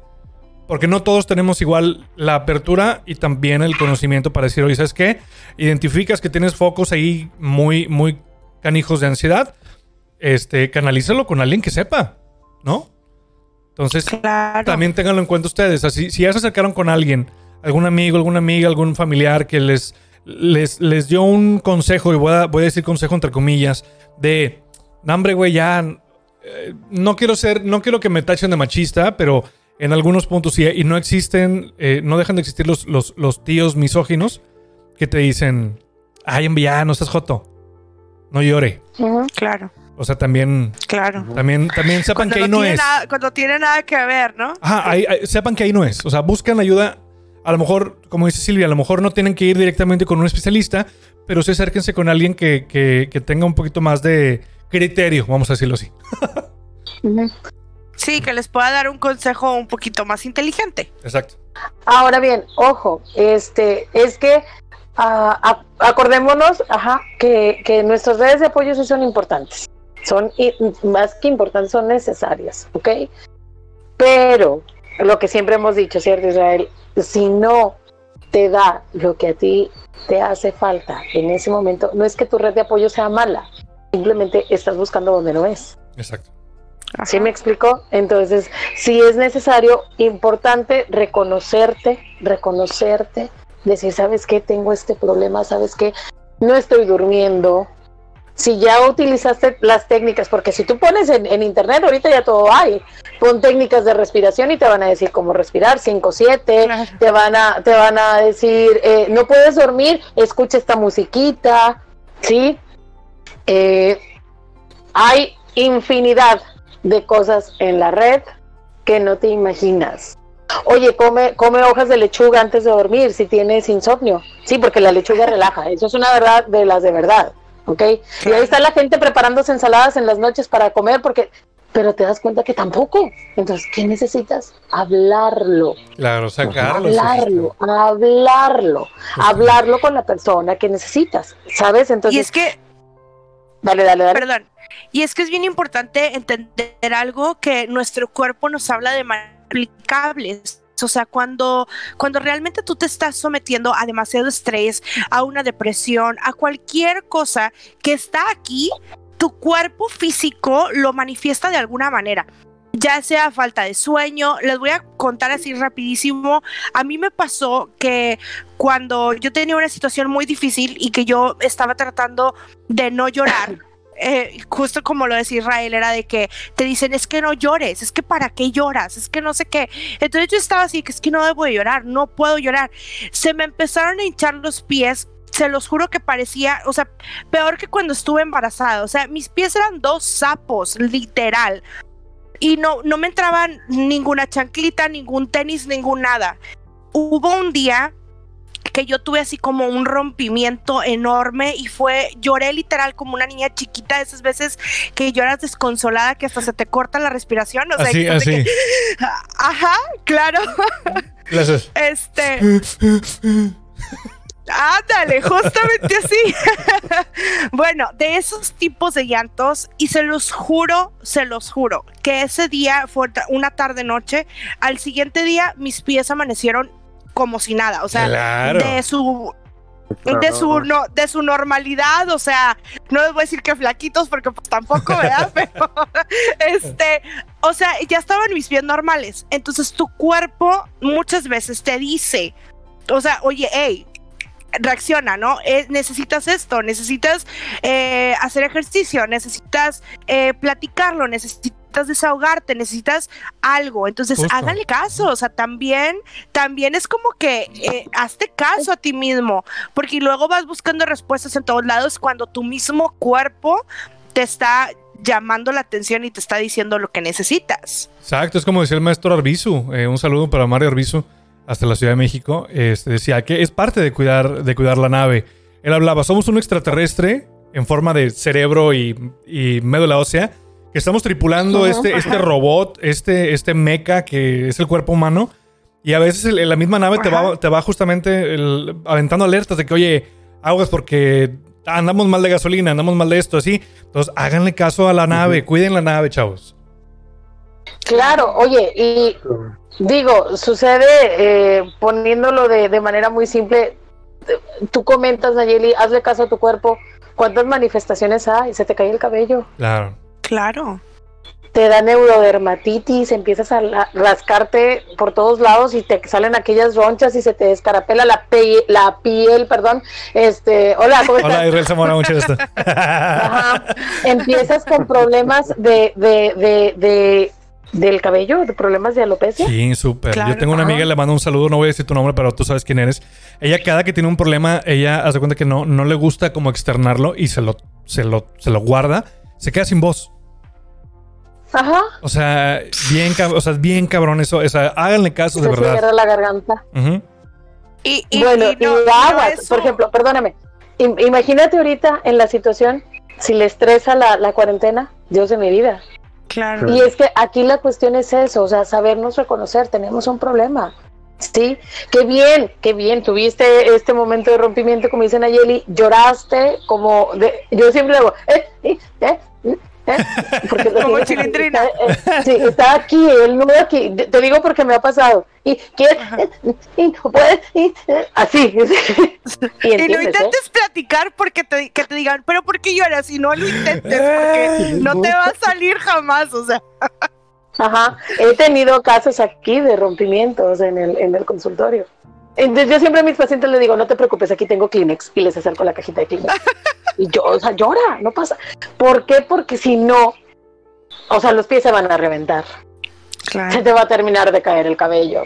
Porque no todos tenemos igual la apertura y también el conocimiento para decir, oye, ¿sabes qué? Identificas que tienes focos ahí muy, muy canijos de ansiedad. Este, canalízalo con alguien que sepa, ¿no? Entonces, también ténganlo en cuenta ustedes. Así, si ya se acercaron con alguien, algún amigo, alguna amiga, algún familiar que les les, les dio un consejo, y voy a, voy a decir consejo entre comillas, de, no, hombre, güey, ya, eh, no quiero ser, no quiero que me tachen de machista, pero en algunos puntos sí, y no existen, eh, no dejan de existir los, los, tíos misóginos que te dicen, ay, ya, no estás joto, no llore. claro. O sea, también, Claro. también, también sepan Cuando que ahí no, es. nada, cuando tiene nada que ver, ¿no? Ajá, ahí- ahí- sepan que ahí no es. O sea, buscan ayuda. A lo mejor, como dice Silvia, a lo mejor no tienen que ir directamente con un especialista, pero sí acérquense con alguien que, que- que tenga un poquito más de criterio, vamos a decirlo así. Sí, que les pueda dar un consejo un poquito más inteligente. Exacto. Ahora bien, ojo, este, es que ah, a- acordémonos, ajá, que, que nuestras redes de apoyo sí son importantes. Son más que importantes, son necesarias, ¿ok? Pero lo que siempre hemos dicho, ¿cierto, Israel? Si no te da lo que a ti te hace falta en ese momento, no es que tu red de apoyo sea mala, simplemente estás buscando donde no es. Exacto. ¿Sí me explico? Entonces, si es necesario, importante reconocerte, reconocerte, decir, ¿sabes qué? Tengo este problema, ¿sabes qué? No estoy durmiendo. Si ya utilizaste las técnicas, porque si tú pones en, en internet, ahorita ya todo hay, pon técnicas de respiración y te van a decir cómo respirar, 5, 7, Claro. te van a, te van a decir, eh, no puedes dormir, escucha esta musiquita, ¿sí? Eh, hay infinidad de cosas en la red que no te imaginas. Oye, come, come hojas de lechuga antes de dormir si tienes insomnio. Sí, porque la lechuga relaja. Eso es una verdad de las de verdad. ¿Ok? Y ahí está la gente preparándose ensaladas en las noches para comer porque... Pero te das cuenta que tampoco. Entonces, ¿qué necesitas? Hablarlo Claro, sacarlo. hablarlo, hablarlo, hablarlo con la persona que necesitas, ¿sabes? Entonces, Y es que, dale, dale, dale. perdón, y es que es bien importante entender algo que nuestro cuerpo nos habla de manera aplicable. O sea, cuando, cuando realmente tú te estás sometiendo a demasiado estrés, a una depresión, a cualquier cosa que está aquí, tu cuerpo físico lo manifiesta de alguna manera. Ya sea falta de sueño, les voy a contar así rapidísimo. A mí me pasó que cuando yo tenía una situación muy difícil y que yo estaba tratando de no llorar, eh, justo como lo decía Israel, era de que te dicen, es que no llores, es que para qué lloras, es que no sé qué. Entonces yo estaba así, que es que no debo de llorar, no puedo llorar. Se me empezaron a hinchar los pies. Se los juro que parecía, o sea, peor que cuando estuve embarazada. O sea, mis pies eran dos sapos, literal. Y no, no me entraban ninguna chanclita, ningún tenis, ningún nada. Hubo un día que yo tuve así como un rompimiento enorme y fue, lloré literal como una niña chiquita, de esas veces que lloras desconsolada que hasta se te corta la respiración, o sea, Así, que así. que- ajá, claro, Gracias. este, ándale, justamente así, bueno, de esos tipos de llantos y se los juro, se los juro, que ese día fue una tarde noche, al siguiente día mis pies amanecieron como si nada, o sea, Claro. de su de su no, de su normalidad, o sea, no les voy a decir que flaquitos porque pues tampoco, ¿verdad? Pero este, o sea, ya estaban mis pies normales. Entonces tu cuerpo muchas veces te dice, o sea, oye, hey, reacciona, ¿no? Eh, necesitas esto, necesitas eh, hacer ejercicio, necesitas eh, platicarlo, necesitas desahogarte, necesitas algo. Entonces, Justo. háganle caso, o sea, también, también es como que eh, hazte caso a ti mismo, porque luego vas buscando respuestas en todos lados cuando tu mismo cuerpo te está llamando la atención y te está diciendo lo que necesitas. Exacto, es como decía el maestro Arbizu. eh, un saludo para Mario Arbizu hasta la Ciudad de México. Este, decía que es parte de cuidar, de cuidar la nave. Él hablaba, somos un extraterrestre en forma de cerebro y, y médula ósea que estamos tripulando este, este robot, este, este mecha que es el cuerpo humano. Y a veces el- la misma nave te va, te va justamente el- aventando alertas de que, oye, aguas porque andamos mal de gasolina, andamos mal de esto, así. Entonces, háganle caso a la nave, cuiden la nave, chavos. Claro, oye, y digo, sucede eh, poniéndolo de, de manera muy simple. Tú comentas, Nayeli, hazle caso a tu cuerpo. ¿Cuántas manifestaciones hay? Se te cae el cabello, Claro. Claro. te da neurodermatitis, empiezas a rascarte por todos lados y te salen aquellas ronchas y se te descarapela la, pe- la piel, perdón. Este, hola, ¿cómo estás? Hola, Israel Zamora, mucho gusto. Ajá. Empiezas con problemas de, de, de, de- del cabello, de problemas de alopecia. Sí, súper. Claro. Yo tengo una amiga, Ajá. le mando un saludo, no voy a decir tu nombre, pero tú sabes quién eres. Ella cada que tiene un problema, ella hace cuenta que no, no le gusta como externarlo y se lo, se lo, se lo guarda. se queda sin voz. Ajá. O sea, bien, cab- o sea, bien cabrón eso. O sea, háganle caso de Se verdad. cierra la garganta. Ujú. Y, y- bueno, y no- y por ejemplo, perdóname. im- Imagínate ahorita en la situación, si le estresa la, la cuarentena, Dios de mi vida. Claro. Y es que aquí la cuestión es eso, o sea, sabernos reconocer, tenemos un problema. Sí, qué bien, qué bien, tuviste este momento de rompimiento, como dice Nayeli, lloraste como, de, yo siempre hago, eh, eh, eh, eh, porque lo Como tienes- chilindrina. está, eh, sí, está aquí, el número aquí, te digo porque me ha pasado, y quieres, y no puedes, y, eh, así, y Y no entiendes, ¿eh? intentes platicar porque te, que te digan, pero ¿por qué lloras? Y no lo intentes porque no te va a salir jamás, o sea. Ajá, he tenido casos aquí de rompimientos en el, en el consultorio. Entonces yo siempre a mis pacientes les digo, no te preocupes, aquí tengo Kleenex y les acerco la cajita de Kleenex. Y yo, o sea, llora, no pasa. ¿Por qué? Porque si no, o sea, los pies se van a reventar. Se te va a terminar de caer el cabello,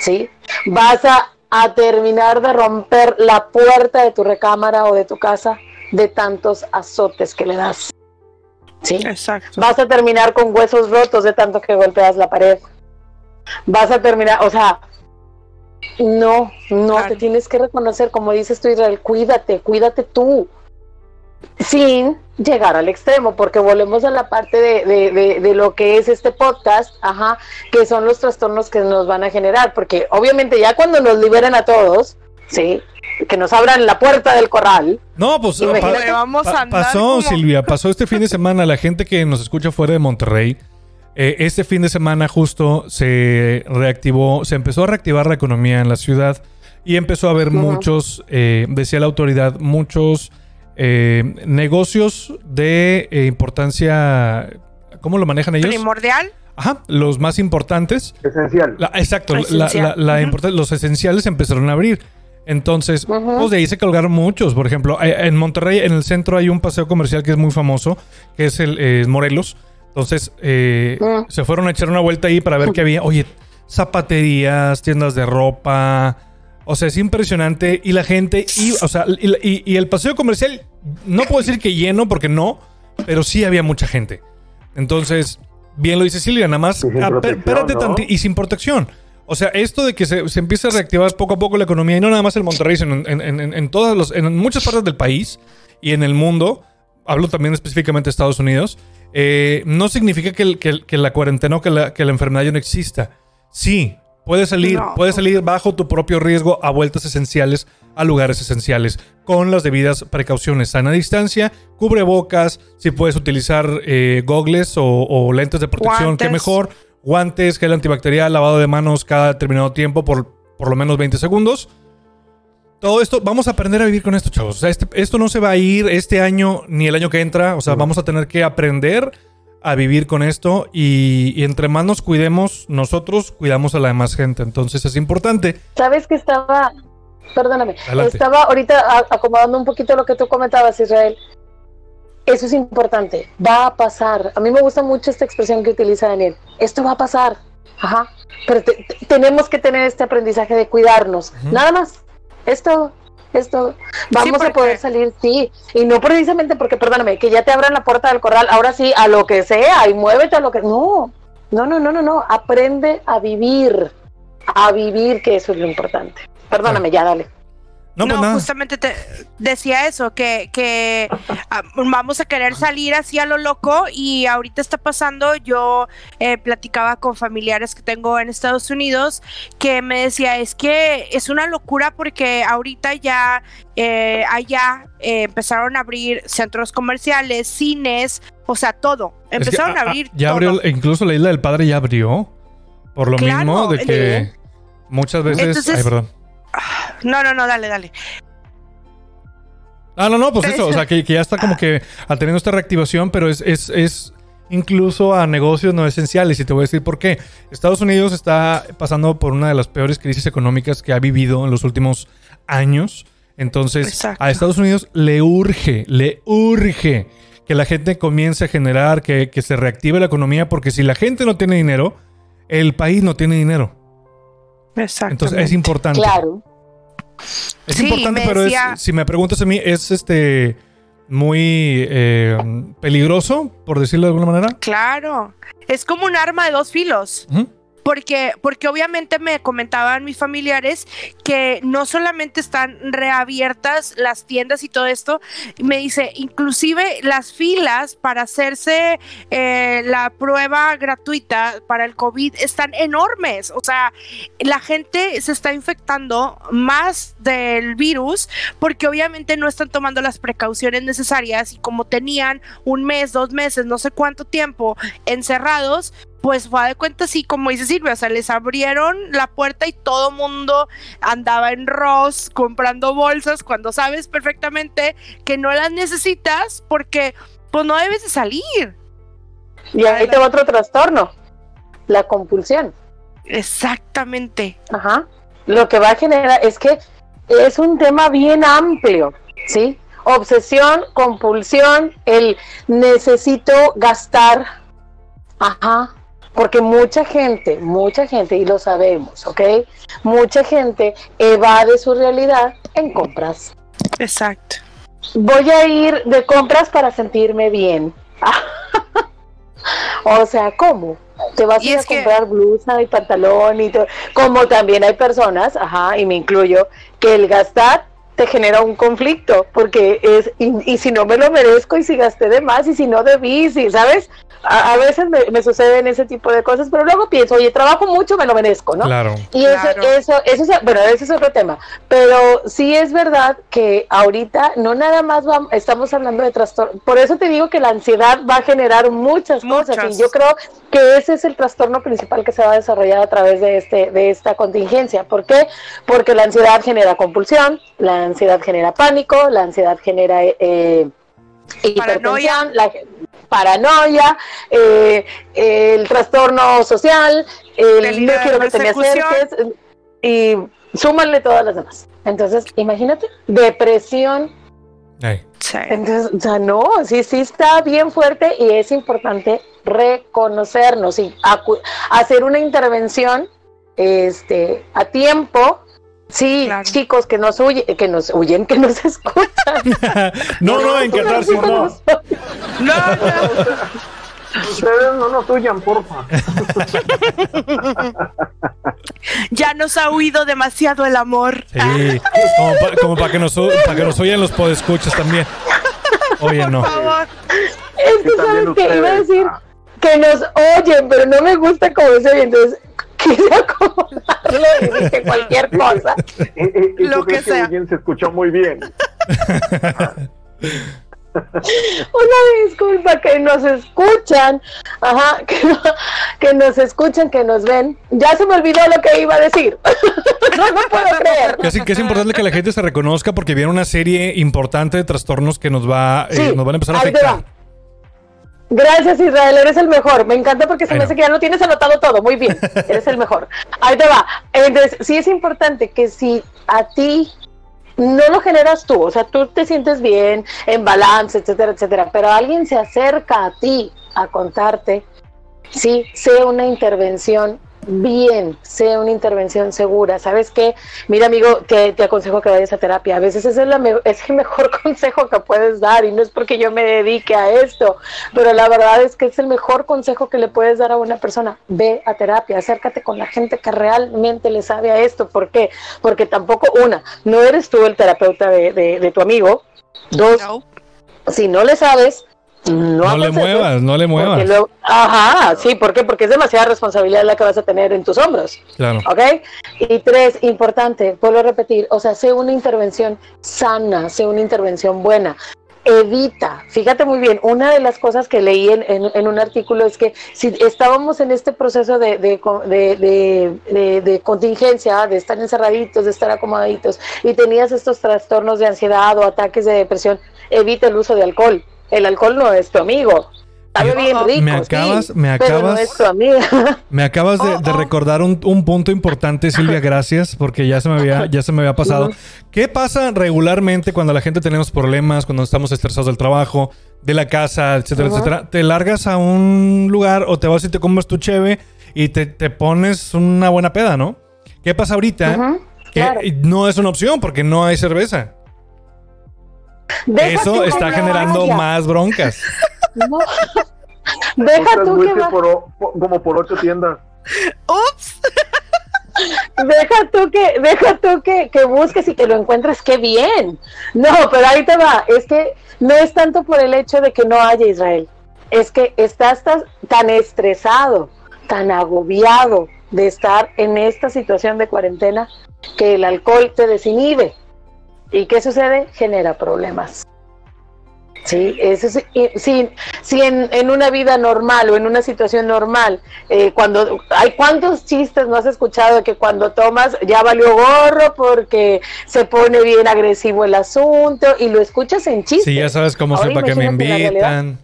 ¿sí? Vas a, a terminar de romper la puerta de tu recámara o de tu casa de tantos azotes que le das, ¿sí? Exacto. Vas a terminar con huesos rotos de tanto que golpeas la pared. Vas a terminar, o sea, no, no, Claro. te tienes que reconocer, como dices tú, Israel, cuídate, cuídate tú, sin llegar al extremo, porque volvemos a la parte de, de- de- de lo que es este podcast, ajá, que son los trastornos que nos van a generar, porque obviamente ya cuando nos liberen a todos, sí, que nos abran la puerta del corral, No, pues pa- Vamos a pa- andar pasó, como- Silvia, pasó este fin de semana. La gente que nos escucha fuera de Monterrey, eh, este fin de semana justo se reactivó, se empezó a reactivar la economía en la ciudad y empezó a haber muchos, eh, decía la autoridad, muchos eh, negocios de eh, importancia, ¿cómo lo manejan ellos? Primordial. Ajá, los más importantes. Esencial. La- exacto, Esencial. la- la los esenciales empezaron a abrir. Entonces, pues de ahí se colgaron muchos. Por ejemplo, eh, en Monterrey, en el centro, hay un paseo comercial que es muy famoso, que es el eh, Morelos. Entonces, eh, Mm. se fueron a echar una vuelta ahí para ver qué había. Oye, zapaterías, tiendas de ropa. O sea, es impresionante. Y la gente, y, o sea, y, y- y el paseo comercial, no puedo decir que lleno, porque no, pero sí había mucha gente. Entonces, bien lo dice Silvia, nada más, ah, espérate ¿no? y sin protección. O sea, esto de que se, se empiece a reactivar poco a poco la economía, y no nada más en Monterrey, sino en, en- en- en todas los, en muchas partes del país y en el mundo, hablo también específicamente de Estados Unidos, eh, no significa que, el- que el- que la cuarentena o que la, que la enfermedad ya no exista. Sí, puedes salir, No. puedes salir bajo tu propio riesgo a vueltas esenciales, a lugares esenciales, con las debidas precauciones. Sana distancia, cubrebocas, si puedes utilizar eh, gogles o, o lentes de protección, qué Guantes. mejor. Guantes, gel antibacterial, lavado de manos cada determinado tiempo por por lo menos 20 segundos. Todo esto, vamos a aprender a vivir con esto, chavos. O sea, este- esto no se va a ir este año ni el año que entra. O sea, vamos a tener que aprender a vivir con esto y, y entre más nos cuidemos, nosotros cuidamos a la demás gente. Entonces es importante. ¿Sabes que estaba, perdóname, Adelante. estaba ahorita acomodando un poquito lo que tú comentabas, Israel? Eso es importante, va a pasar. A mí me gusta mucho esta expresión que utiliza Daniel. Esto va a pasar, ajá. Pero te- te- tenemos que tener este aprendizaje de cuidarnos. Nada más. Esto, esto. Vamos porque- a poder salir, sí. Y no precisamente porque, perdóname, que ya te abran la puerta del corral. Ahora sí, a lo que sea y muévete a lo que. No, no, no, no, no, no. Aprende a vivir. A vivir, que eso es lo importante. Perdóname, ya dale. No, No, pues justamente te decía eso, que, que ah, vamos a querer salir así a lo loco y ahorita está pasando, yo eh, platicaba con familiares que tengo en Estados Unidos que me decía, es que es una locura porque ahorita ya eh, allá eh, empezaron a abrir centros comerciales, cines, o sea, todo, Es que, empezaron ah, a ah, abrir ya todo. abrió, incluso la isla del padre ya abrió. Por lo Claro, mismo de que muchas veces. Entonces- ay, perdón. No, no, no, dale, dale. Ah, no, no, pues eso, o sea, que, que ya está como que teniendo esta reactivación, pero es, es, es incluso a negocios no esenciales. Y te voy a decir por qué. Estados Unidos está pasando por una de las peores crisis económicas que ha vivido en los últimos años. Entonces, Exacto. a Estados Unidos le urge, le urge que la gente comience a generar, que, que se reactive la economía, porque si la gente no tiene dinero, el país no tiene dinero. Exacto. Entonces, es importante. Claro. Es Sí, importante, pero es- si me preguntas a mí, es este muy eh, peligroso, por decirlo de alguna manera. Claro, es como un arma de dos filos. Porque, porque obviamente me comentaban mis familiares que no solamente están reabiertas las tiendas y todo esto, me dice, inclusive las filas para hacerse eh, la prueba gratuita para el COVID están enormes. O sea, la gente se está infectando más del virus porque obviamente no están tomando las precauciones necesarias y como tenían un mes, dos meses, no sé cuánto tiempo encerrados, pues fue de cuenta así como dice Silvia, o sea, les abrieron la puerta y todo mundo andaba en Ross comprando bolsas cuando sabes perfectamente que no las necesitas porque pues no debes de salir. Y ahí te va otro trastorno, la compulsión. Exactamente. Ajá. Lo que va a generar es que es un tema bien amplio, ¿sí? Obsesión, compulsión, el necesito gastar. Ajá. Porque mucha gente, mucha gente, y lo sabemos, ¿ok? Mucha gente evade su realidad en compras. Exacto. Voy a ir de compras para sentirme bien. o sea, ¿cómo? Te vas Y a ir a que- comprar blusa y pantalón y todo. Como también hay personas, ajá, y me incluyo, que el gastar te genera un conflicto, porque es, y, y si no me lo merezco, y si gasté de más, y si no debí, si, ¿sabes? A, a veces me, me suceden ese tipo de cosas, pero luego pienso, oye, trabajo mucho, me lo merezco, ¿no? Claro. Y Claro. eso, eso, eso es, bueno, ese es otro tema. Pero sí es verdad que ahorita no nada más vamos, estamos hablando de trastorno. Por eso te digo que la ansiedad va a generar muchas, cosas. Muchas. Y yo creo que ese es el trastorno principal que se va a desarrollar a través de este, de esta contingencia. ¿Por qué? Porque la ansiedad genera compulsión, la ansiedad genera pánico, la ansiedad genera eh, hipertensión, la paranoia, eh, el trastorno social, el no quiero que te me acerques y súmale todas las demás. Entonces, imagínate, depresión. Sí. Entonces, o sea, no, sí, sí está bien fuerte y es importante reconocernos y hacer una intervención este, a tiempo. Sí, Claro. chicos que nos huyen, que nos huyen, que nos escuchan. no, no, en catarsis no. No, no. Ustedes no nos huyan, porfa. Ya nos ha huido demasiado el amor. Sí, como, pa- como para que nos o- para que nos oyen los podescuchas también. Oye, no. Por favor. Es que sabes que iba a decir que nos oyen, pero no me gusta cómo se oye, entonces quise acomodarlo y dije cualquier cosa. Y, y- y Lo que sea. Huyen se escuchó muy bien. Una disculpa que nos escuchan, ajá, que, no- que nos escuchan, que nos ven. Ya se me olvidó lo que iba a decir. no lo puedo creer. Que es, que es importante que la gente se reconozca porque viene una serie importante de trastornos que nos va eh, Sí, nos van a empezar a ahí te afectar. Gracias Israel, eres el mejor. Me encanta porque se me hace que ya lo tienes anotado todo. Muy bien, eres el mejor. Ahí te va. Entonces, sí es importante que si a ti no lo generas tú, o sea, tú te sientes bien, en balance, etcétera, etcétera, pero alguien se acerca a ti a contarte, sí, sea una intervención bien, sea una intervención segura. ¿Sabes qué? Mira, amigo, te, te aconsejo que vayas a terapia. A veces ese es, la me- es el mejor consejo que puedes dar y no es porque yo me dedique a esto, pero la verdad es que es el mejor consejo que le puedes dar a una persona. Ve a terapia, acércate con la gente que realmente le sabe a esto. ¿Por qué? Porque tampoco, una, no eres tú el terapeuta de, de- de tu amigo. Dos, No. si no le sabes, no, No le aconsejes, muevas, no le muevas. luego- ajá, sí, ¿por qué? Porque es demasiada responsabilidad la que vas a tener en tus hombros, Claro. ¿ok? Y tres, importante, vuelvo a repetir, o sea, sé una intervención sana, sé una intervención buena. Evita, fíjate muy bien, una de las cosas que leí en, en- en un artículo es que si estábamos en este proceso de- de- de- de contingencia, de estar encerraditos, de estar acomodaditos, y tenías estos trastornos de ansiedad o ataques de depresión, evita el uso de alcohol. El alcohol no es tu amigo. Sabe Me bien rico. me acabas- sí, me Pero no acabas- es tu amiga. Me acabas de, Oh, de oh. recordar un, un punto importante, Silvia, gracias, porque ya se me había, ya se me había pasado. ¿Qué pasa regularmente cuando la gente tenemos problemas, cuando estamos estresados del trabajo, de la casa, etcétera, etcétera? Te largas a un lugar o te vas y te comes tu cheve y te, te pones una buena peda, ¿no? ¿Qué pasa ahorita? Que claro. no es una opción porque no hay cerveza. Deja Eso está generando más broncas. No. Deja tú que va- por o- como por ocho tiendas. Ups. deja tú que, deja tú que, que busques y que lo encuentres, qué bien. No, pero ahí te va, es que no es tanto por el hecho de que no haya Israel, es que estás tan, tan estresado, tan agobiado de estar en esta situación de cuarentena que el alcohol te desinhibe. ¿Y qué sucede? Genera problemas. Sí, eso es, y- sí, sí, en, en una vida normal o en una situación normal, eh, cuando hay cuántos chistes no has escuchado de que cuando tomas ya valió gorro porque se pone bien agresivo el asunto y lo escuchas en chistes. Sí, ya sabes cómo para que me invitan,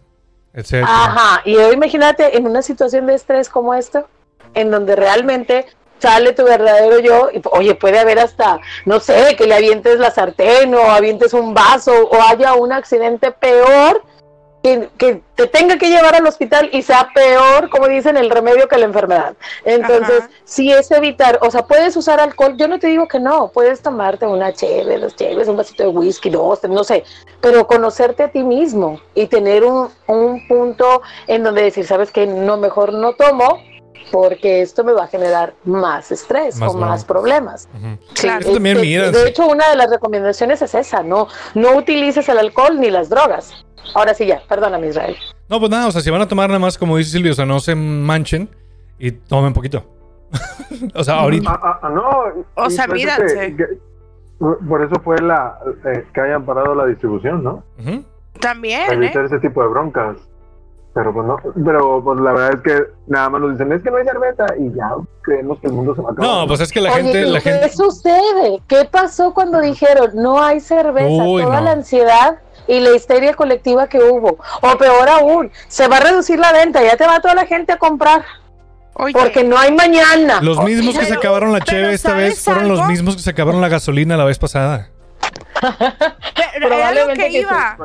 etcétera. Ajá, y hoy imagínate en una situación de estrés como esta, en donde realmente sale tu verdadero yo, y, oye, puede haber hasta, no sé, que le avientes la sartén o avientes un vaso o haya un accidente peor que, que te tenga que llevar al hospital y sea peor, como dicen, el remedio que la enfermedad. Entonces, sí es evitar, o sea, puedes usar alcohol, yo no te digo que no, puedes tomarte una cheve, dos cheves, un vasito de whisky, dos, no sé, pero conocerte a ti mismo y tener un, un punto en donde decir, sabes que no, mejor no tomo porque esto me va a generar más estrés Más o más problemas. Claro. También, Este, de hecho, una de las recomendaciones es esa, no, no utilices el alcohol ni las drogas. Ahora sí ya, perdóname Israel. No, pues nada, o sea, si van a tomar nada más, como dice Silvio, o sea, no se manchen y tomen poquito. o sea, ahorita. Ah, ah, ah, no. O sea, pienso míranse. que- por eso fue la eh, que hayan parado la distribución, ¿no? También, Para ¿eh? evitar ese tipo de broncas. Pero pues no, pero pues la verdad es que nada más nos dicen, es que no hay cerveza y ya creemos que el mundo se va a acabar. No, pues es que la Oye, gente, ¿y la qué gente. sucede? ¿Qué pasó cuando dijeron no hay cerveza? Uy, Toda no. la ansiedad y la histeria colectiva que hubo. O peor aún, se va a reducir la venta, ya te va toda la gente a comprar Oye, porque no hay mañana. Los mismos que se acabaron la cheve esta ¿sabes vez fueron los mismos que se acabaron la gasolina la vez pasada. pero era lo que que iba.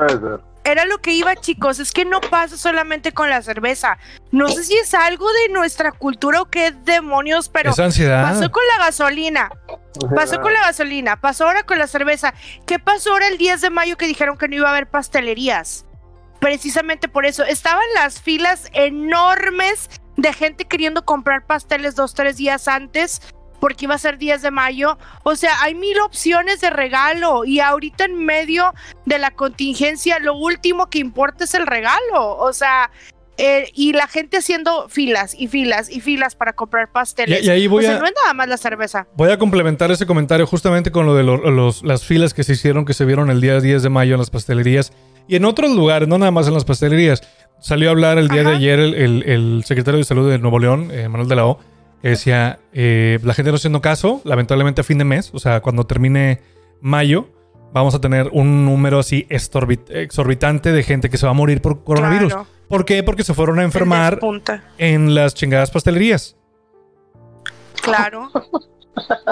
Era lo que iba, chicos. Es que no pasa solamente con la cerveza. No sé si es algo de nuestra cultura o qué demonios, pero ansiedad. pasó con la gasolina. Pasó con la gasolina, pasó ahora con la cerveza. ¿Qué pasó ahora el 10 de mayo que dijeron que no iba a haber pastelerías? Precisamente por eso. Estaban las filas enormes de gente queriendo comprar pasteles dos, tres días antes porque iba a ser 10 de mayo. O sea, hay mil opciones de regalo y ahorita en medio de la contingencia lo último que importa es el regalo. O sea, eh, y la gente haciendo filas y filas y filas para comprar pasteles. Y- y ahí voy o sea, a- no es nada más la cerveza. Voy a complementar ese comentario justamente con lo de lo- los- las filas que se hicieron, que se vieron el día 10 de mayo en las pastelerías y en otros lugares, no nada más en las pastelerías. Salió a hablar el día de ayer el, el- el secretario de Salud de Nuevo León, eh, Manuel de la O, que decía, eh, la gente no haciendo caso, lamentablemente a fin de mes, o sea, cuando termine mayo, vamos a tener un número así exorbitante de gente que se va a morir por coronavirus. Claro. ¿Por qué? Porque se fueron a enfermar en las chingadas pastelerías. Claro.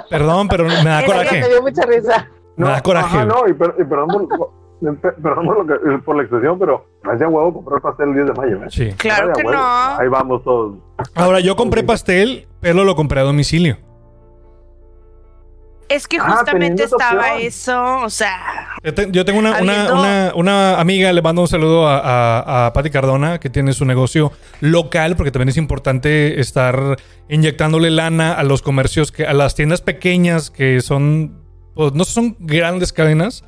Perdón, pero me da Eso Me coraje. dio mucha risa. Me da coraje. Ajá, no, y, per- y perdón, por, perdón por, lo que- por la expresión, pero es de huevo comprar pastel el 10 de mayo. ¿eh? Sí. Claro que huevo. no. Ahí vamos todos. Ahora, yo compré pastel, pero lo compré a domicilio. Es que Ah, justamente estaba eso, o sea, Yo, te- yo tengo una, una- una amiga, le mando un saludo a, a, a Patti Cardona, que tiene su negocio local, porque también es importante estar inyectándole lana a los comercios, que, a las tiendas pequeñas que son, pues, no son grandes cadenas,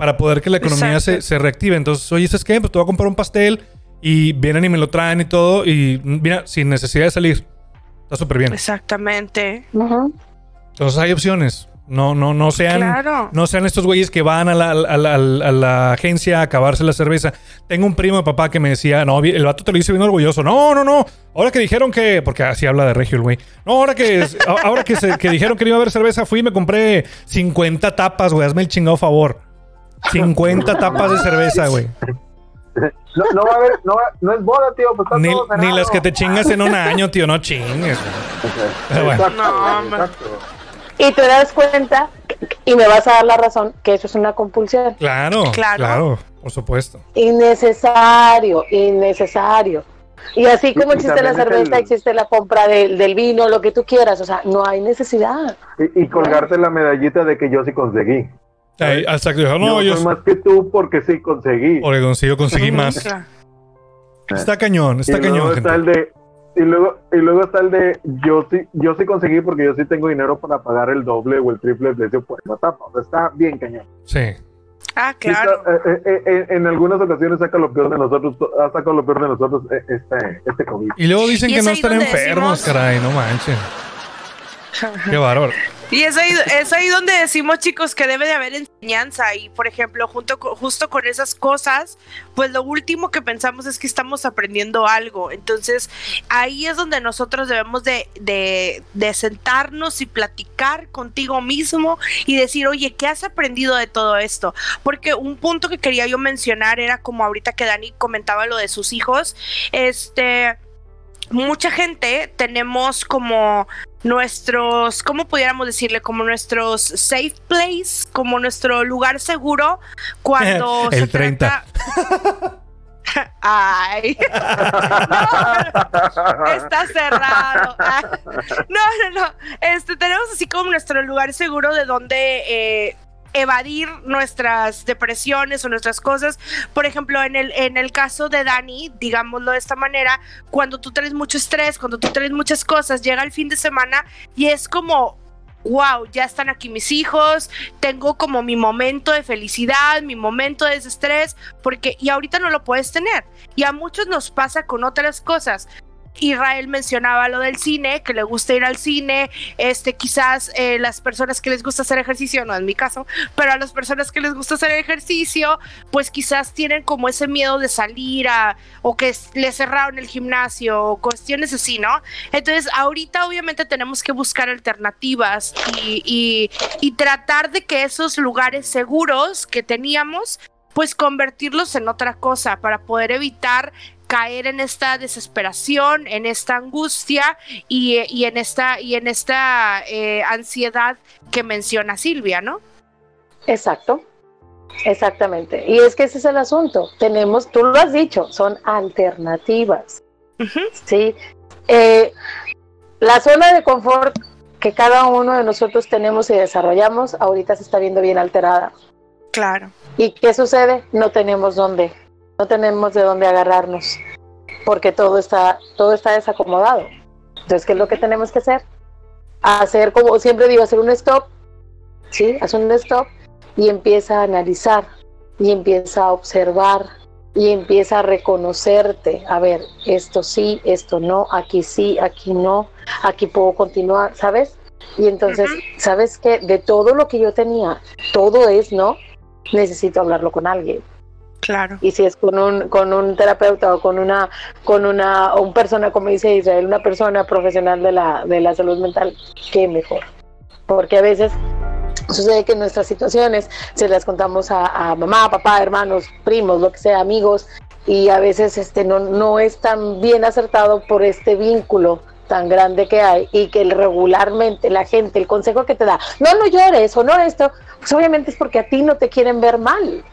para poder que la economía se, reactive. Entonces, oye, ¿sabes qué? Pues te voy a comprar un pastel y vienen y me lo traen y todo, y mira, sin necesidad de salir. Está súper bien. exactamente. Entonces hay opciones. No, no, no sean, Claro. no sean estos güeyes que van a la, a la- a la- a la agencia a acabarse la cerveza. Tengo un primo de papá que me decía, no, el vato te lo dice bien orgulloso. No, no, no. Ahora que dijeron que, porque así habla de Regio el güey. No, ahora que, ahora que, se- que dijeron que no iba a haber cerveza, fui y me compré 50 tapas, güey. Hazme el chingado favor. 50 tapas de cerveza, güey. No, no va a haber, no, va- no es boda, tío. Pues está Ni, todo ni cerrado. las que te chingas en un año, tío. No chingues. Pero bueno. No. Y te das cuenta, y me vas a dar la razón, que eso es una compulsión. Claro, claro, Claro. por supuesto. Innecesario, innecesario. Y así como Y- y existe la cerveza, el- existe la compra del, del vino, lo que tú quieras. O sea, no hay necesidad. Y, y colgarte la medallita de que yo sí conseguí. Ay, exacto. Dijo, no, yo, yo soy más que tú porque sí conseguí. Porque conseguí, conseguí más. Está cañón, está y luego cañón, está gente. el de y luego y luego está el de yo sí yo sí conseguí porque yo sí tengo dinero para pagar el doble o el triple de precio por esa tapa. O sea, está bien cañón. Sí. Ah, claro. está- eh, eh, eh, en algunas ocasiones saca lo peor de nosotros, ha sacado lo peor de nosotros eh, este este COVID. Y luego dicen Y que no están enfermos, decimos- caray, no manchen. Qué bárbaro. Y es ahí, es ahí donde decimos, chicos, que debe de haber enseñanza. Y, por ejemplo, junto justo con esas cosas, pues lo último que pensamos es que estamos aprendiendo algo. Entonces, ahí es donde nosotros debemos de, de, de sentarnos y platicar contigo mismo y decir, oye, ¿qué has aprendido de todo esto? Porque un punto que quería yo mencionar era como ahorita que Dani comentaba lo de sus hijos, este... Mucha gente tenemos como nuestros, ¿cómo pudiéramos decirle? Como nuestros safe place, como nuestro lugar seguro cuando El se 30. trata- Ay. No, está cerrado. Ah, No, no, no. Este, tenemos así como nuestro lugar seguro de donde eh, evadir nuestras depresiones o nuestras cosas. Por ejemplo, en el, en el caso de Dani, digámoslo de esta manera, cuando tú traes mucho estrés, cuando tú traes muchas cosas, llega el fin de semana y es como, wow, ya están aquí mis hijos, tengo como mi momento de felicidad, mi momento de desestrés, porque y ahorita no lo puedes tener. Y a muchos nos pasa con otras cosas. Israel mencionaba lo del cine, que le gusta ir al cine, este quizás eh, las personas que les gusta hacer ejercicio, no es mi caso, pero a las personas que les gusta hacer ejercicio, pues quizás tienen como ese miedo de salir o que le cerraron el gimnasio, o cuestiones así, ¿no? Entonces, ahorita obviamente tenemos que buscar alternativas y, y- y tratar de que esos lugares seguros que teníamos, pues convertirlos en otra cosa para poder evitar caer en esta desesperación, en esta angustia y, y en esta, y en esta eh, ansiedad que menciona Silvia, ¿no? Exacto, exactamente. Y es que ese es el asunto. Tenemos, tú lo has dicho, son alternativas. ¿sí? Eh, la zona de confort que cada uno de nosotros tenemos y desarrollamos, ahorita se está viendo bien alterada. Claro. ¿Y qué sucede? No tenemos dónde, no tenemos de dónde agarrarnos, porque todo está, todo está desacomodado. Entonces, ¿qué es lo que tenemos que hacer? Hacer, como siempre digo, hacer un stop, ¿sí? Hacer un stop y empieza a analizar, y empieza a observar, y empieza a reconocerte, a ver, esto sí, esto no, aquí sí, aquí no, aquí puedo continuar, ¿sabes? Y entonces. ¿sabes qué? De todo lo que yo tenía, todo es no, necesito hablarlo con alguien. Claro. Y si es con un, con un terapeuta o con una, con una, persona, como dice Israel, una persona profesional de la, de la salud mental, qué mejor. Porque a veces sucede que nuestras situaciones se las contamos a, a mamá, papá, hermanos, primos, lo que sea, amigos, y a veces este no, no es tan bien acertado por este vínculo tan grande que hay y que regularmente la gente, el consejo que te da, no, no llores o no esto, pues obviamente es porque a ti no te quieren ver mal.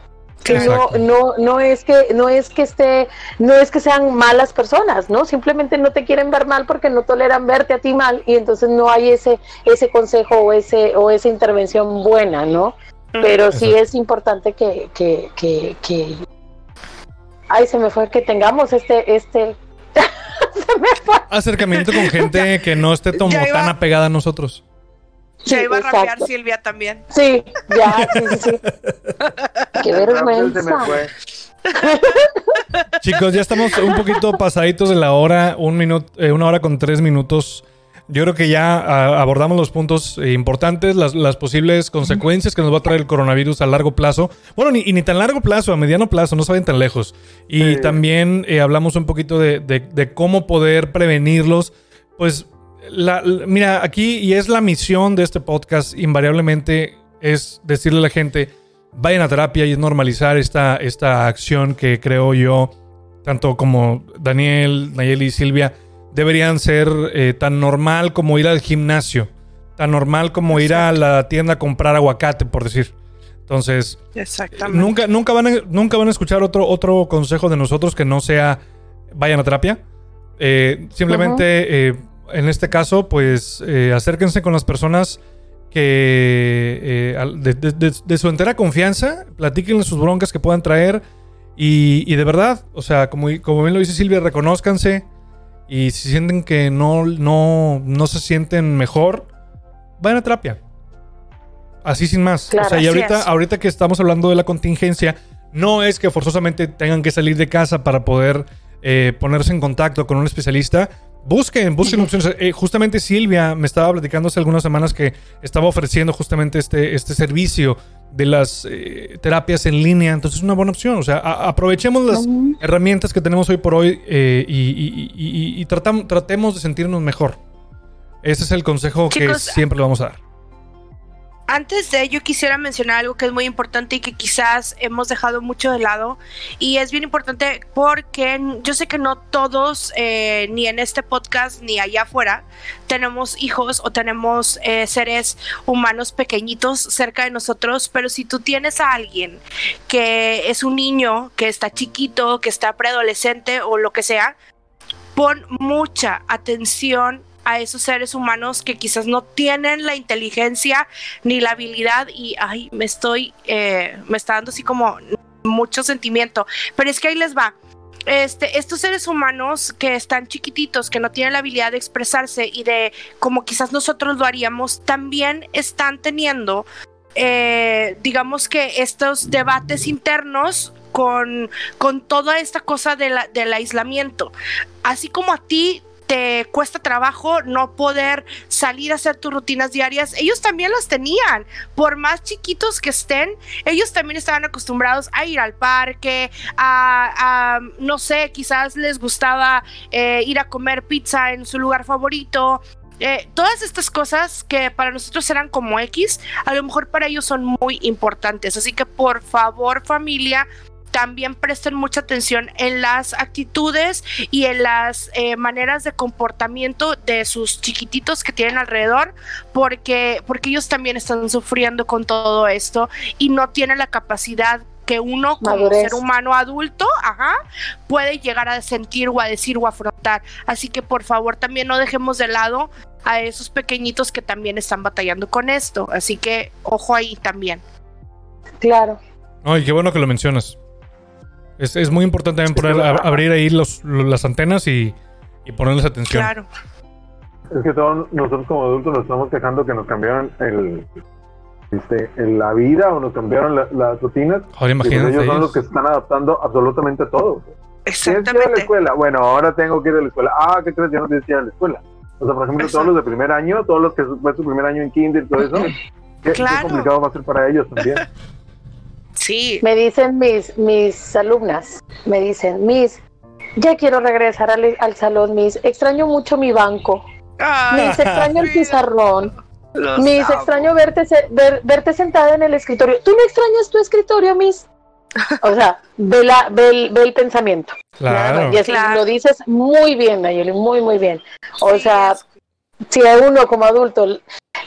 Que no, no, no es que, no es que esté, no es que sean malas personas, ¿no? Simplemente no te quieren ver mal porque no toleran verte a ti mal y entonces no hay ese, ese consejo o ese, o esa intervención buena, ¿no? Pero sí es importante que, que, que, que, ay, se me fue que tengamos este, este, se me fue. Acercamiento con gente que no esté como tan apegada a nosotros. Ya Sí, iba a rapear exacto. Silvia también. Sí, ya, sí, sí, sí. Qué Se me vergüenza. fue. Chicos, ya estamos un poquito pasaditos de la hora, un minuto, eh, una hora con tres minutos. Yo creo que ya ah, abordamos los puntos importantes, las, las posibles consecuencias que nos va a traer el coronavirus a largo plazo. Bueno, ni, y ni tan largo plazo, a mediano plazo, no vayan tan lejos. Y Sí. también eh, hablamos un poquito de, de- de cómo poder prevenirlos. Pues, la- la- mira, aquí, y es la misión de este podcast, invariablemente, es decirle a la gente, vayan a terapia y es normalizar esta, esta acción que creo yo, tanto como Daniel, Nayeli y Silvia, deberían ser eh, tan normal como ir al gimnasio, tan normal como ir a la tienda a comprar aguacate, por decir. Entonces, Exactamente. nunca, nunca, van a, nunca van a escuchar otro, otro consejo de nosotros que no sea vayan a terapia. Eh, simplemente, eh, en este caso, pues eh, acérquense con las personas que eh, de, de- de- de su entera confianza, platíquenle sus broncas que puedan traer y, y de verdad, o sea, como, como bien lo dice Silvia, reconózcanse y si sienten que no, no, no se sienten mejor, vayan a terapia. Así sin más. Claro, o sea, y ahorita, ahorita que estamos hablando de la contingencia, no es que forzosamente tengan que salir de casa para poder eh, ponerse en contacto con un especialista. Busquen, busquen opciones. Eh, justamente Silvia me estaba platicando hace algunas semanas que estaba ofreciendo justamente este, este servicio de las eh, terapias en línea. Entonces es una buena opción. O sea, a- aprovechemos las herramientas que tenemos hoy por hoy eh, y, y- y- y- y tratam- tratemos de sentirnos mejor. Ese es el consejo que siempre le vamos a dar. Antes de ello quisiera mencionar algo que es muy importante y que quizás hemos dejado mucho de lado y es bien importante porque yo sé que no todos, eh, ni en este podcast ni allá afuera, tenemos hijos o tenemos eh, seres humanos pequeñitos cerca de nosotros, pero si tú tienes a alguien que es un niño, que está chiquito, que está preadolescente o lo que sea, pon mucha atención a esos seres humanos que quizás no tienen la inteligencia ni la habilidad y ay me estoy eh, me está dando así como mucho sentimiento pero es que ahí les va este, estos seres humanos que están chiquititos, que no tienen la habilidad de expresarse y de como quizás nosotros lo haríamos, también están teniendo, eh, digamos que estos debates internos con, con toda esta cosa del aislamiento. Así como a ti te cuesta trabajo no poder salir a hacer tus rutinas diarias, ellos también las tenían. Por más chiquitos que estén, ellos también estaban acostumbrados a ir al parque, a, no sé, quizás les gustaba eh, ir a comer pizza en su lugar favorito. Eh, todas estas cosas que para nosotros eran como X, a lo mejor para ellos son muy importantes. Así que por favor familia, también presten mucha atención en las actitudes y en las eh, maneras de comportamiento de sus chiquititos que tienen alrededor, porque, porque ellos también están sufriendo con todo esto y no tienen la capacidad que uno como Madurez. ser humano adulto, ajá, puede llegar a sentir o a decir o a afrontar. Así que por favor también no dejemos de lado a esos pequeñitos que también están batallando con esto. Así que ojo ahí también. Claro. Ay, qué bueno que lo mencionas. Es, es muy importante también poner, a- abrir ahí los, lo- las antenas y, y ponerles atención. Claro. Es que todos nosotros como adultos nos estamos quejando que nos cambiaron el, este, el- la vida o nos cambiaron la- las rutinas. Y pues imagínate. ellos son los que se están adaptando absolutamente a todo. ¿Tienes que ir a la Exactamente. escuela? Bueno, ahora tengo que ir a la escuela. Ah, ¿qué crees? Ya no tienes que ir a la escuela. O sea, por ejemplo, Exacto. todos los de primer año, todos los que fue su primer año en kinder y todo eso, ¿qué, qué Claro. complicado va a ser para ellos también. Sí. Me dicen mis, mis alumnas, me dicen, Miss, ya quiero regresar al, al salón, Miss, extraño mucho mi banco, Ay, Miss, extraño el pizarrón, Miss, amo. extraño verte, se- ver- verte sentada en el escritorio. ¿Tú no extrañas tu escritorio, Miss? O sea, ve, la, ve, el, ve el pensamiento. Claro. Y así Claro. lo dices muy bien, Nayeli, muy, muy bien. O Sí, sea, es- si a uno como adulto,